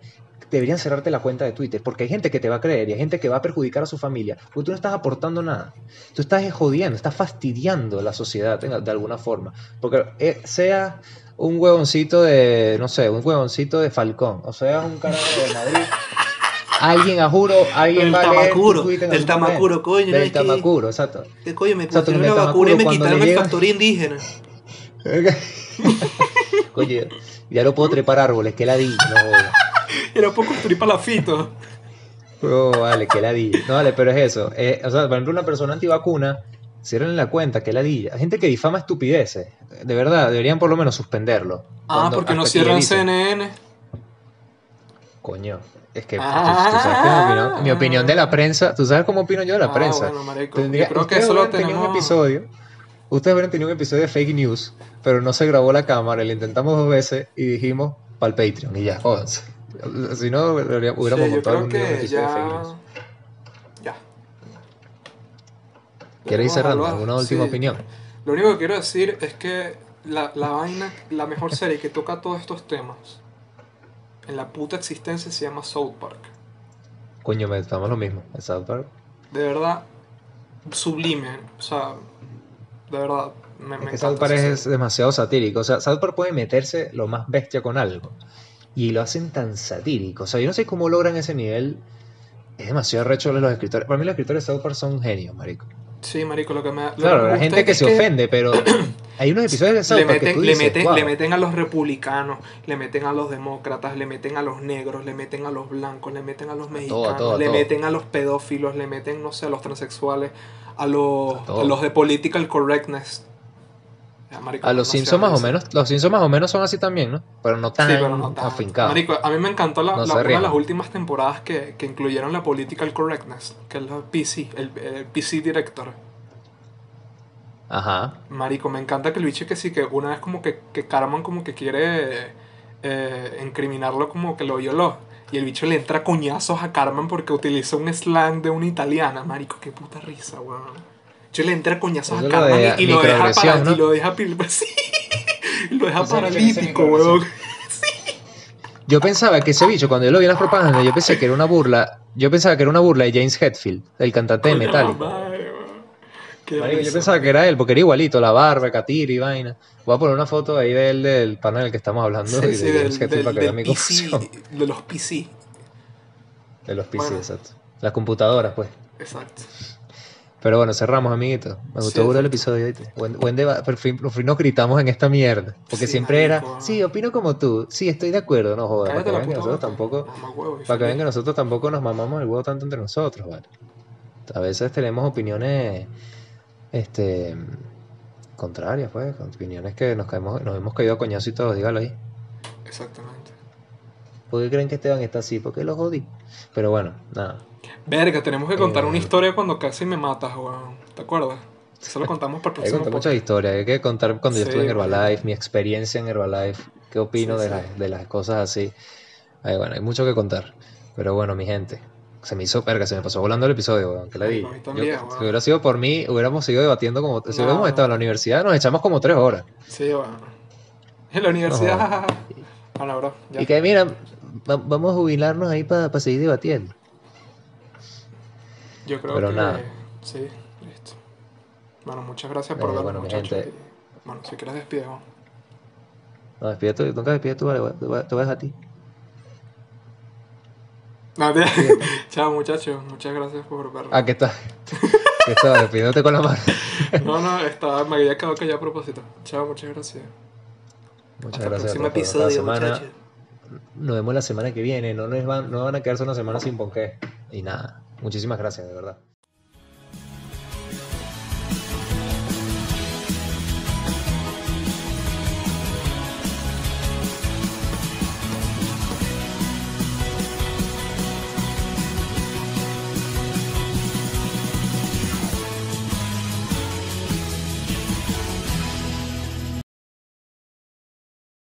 Deberían cerrarte la cuenta de Twitter porque hay gente que te va a creer y hay gente que va a perjudicar a su familia porque tú no estás aportando nada. Tú estás jodiendo, estás fastidiando la sociedad de de alguna forma. Porque eh, sea un huevoncito de, no sé, un huevoncito de Falcón, o sea, un carajo de Madrid. Alguien, a juro, alguien El va a leer tamacuro, tweet en el tamacuro, coño, no que- tamacuro, exacto. Coño, me pusieron el la vacuna y me quitaron el factor indígena. Oye, ya no puedo trepar árboles, que ladilla, no jodas. Era poco construir palafito. Oh, vale, que ladilla. No, vale, pero es eso. Eh, o sea, por ejemplo, una persona antivacuna, cierren la cuenta, que ladilla. Hay gente que difama estupideces. De verdad, deberían por lo menos suspenderlo. Ah, Cuando- porque no cierran CNN. Coño, es que Ah. tú sabes que mi opinión, mi opinión de la prensa, tú sabes cómo opino yo de la Ah, prensa. bueno, marico, Tendría- yo creo que ustedes eso lo hubieran tenido un tenemos- episodio. Ustedes hubieran tenido un episodio de fake news, pero no se grabó la cámara, lo intentamos dos veces y dijimos para el Patreon y ya. Si no, hubiéramos Sí, montado un que episodio de fake ya. news. Ya. ¿Quieres ir cerrando? ¿Alguna última sí. opinión? Lo único que quiero decir es que la, la vaina, la mejor serie que toca todos estos temas en la puta existencia se llama South Park. Coño, me estamos lo mismo. en South Park. De verdad, sublime. O sea, de verdad, me, Es me que South Park es demasiado satírico. O sea, South Park puede meterse lo más bestia con algo. Y lo hacen tan satírico. O sea, yo no sé cómo logran ese nivel. Es demasiado recho los escritores. Para mí los escritores de South Park son genios, marico. Sí, marico, lo que me, lo Claro, la gente que se ofende, pero hay unos episodios de South le que meten, le, meten, "Wow". le meten a los republicanos, le meten a los demócratas, le meten a los negros, le meten a los blancos, le meten a los mexicanos, todo, le todo. meten a los pedófilos, le meten, no sé, a los transexuales, a los, a los de political correctness. Marico, A los no Simpsons más o menos, los Simpsons más o menos son así también, ¿no? Pero no tan Sí, pero no tanto. afincados. Marico, a mí me encantó la, No la- una de las últimas temporadas que, que incluyeron la political correctness, que es la PC, el, el PC director. Ajá. Marico, me encanta que el bicho que sí, que una vez como que, que Carmen como que quiere eh, incriminarlo como que lo violó. Y el bicho le entra coñazos a Carmen porque utiliza un slang de una italiana. Marico, qué puta risa, weón. Yo le entra a coñazos a de y, y lo deja para, ¿no? y lo deja sí, lo deja paralítico, weón. Yo pensaba que ese bicho, cuando yo lo vi en las propagandas, yo pensé que era una burla. Yo pensaba que era una burla de James Hetfield, el cantante de Marico, yo pensaba que era él, porque era igualito, la barba, catira y vaina. Voy a poner una foto ahí de él, del panel del que estamos hablando, Sí, y de sí, James del, Hetfield del- para que vean del mi PC, confusión. de los PC. De los PC, Bueno. exacto. Las computadoras, pues. Exacto. Pero bueno, cerramos, amiguito. Me gustó Sí, burda el episodio, ¿viste? Buen, buen debate. Por fin, por fin nos gritamos en esta mierda. Porque Sí, siempre marico. era, sí, opino como tú. Sí, estoy de acuerdo. No jodas. Para que vean que nosotros tampoco... Para que vean que nosotros tampoco nos mamamos el huevo tanto entre nosotros, ¿vale? A veces tenemos opiniones este contrarias, pues, opiniones que nos caemos, nos hemos caído a coñazo y todo, dígalo ahí. Exactamente. ¿Por qué creen que Esteban está así? Porque lo jodí. Pero bueno, nada. Verga, tenemos que contar Eh. una historia cuando casi me matas, weón. ¿Te acuerdas? Eso lo contamos para el Hay que próximo contar podcast. muchas historias. Hay que contar cuando yo Sí, estuve en. Herbalife, mi experiencia en Herbalife, qué opino Sí, de, sí. las, de las cosas así. Ay, bueno, hay mucho que contar. Pero bueno, mi gente. Se me hizo perga, se me pasó volando el episodio, weón. La Ay, di. Yo- weón. si hubiera sido por mí, hubiéramos seguido debatiendo como. Si No. hubiéramos estado en la universidad, nos echamos como tres horas. Sí, bueno. En la universidad. Bueno, bro. Ya. Y que mira, va- vamos a jubilarnos ahí para seguir debatiendo. Yo creo Pero que. nada. Sí, listo. Bueno, muchas gracias por Eh, vernos, bueno, muchachos. gente. Bueno, si quieres despedir, weón. No, despide tú, nunca despide tú, vale, te voy a- dejar a ti. No, te- Chao, muchachos. Muchas gracias por vernos. Ah, ¿qué estás? ¿Qué estás? Despidiéndote con la mano. No, no, estaba, me había quedado callado a propósito. Chao, muchas gracias. Muchas Hasta el gracias. próximo todos. Cada episodio, semana muchachos. Nos vemos la semana que viene. No, nos van, no van a quedarse una semana sin ponqué. Y nada. Muchísimas gracias, de verdad.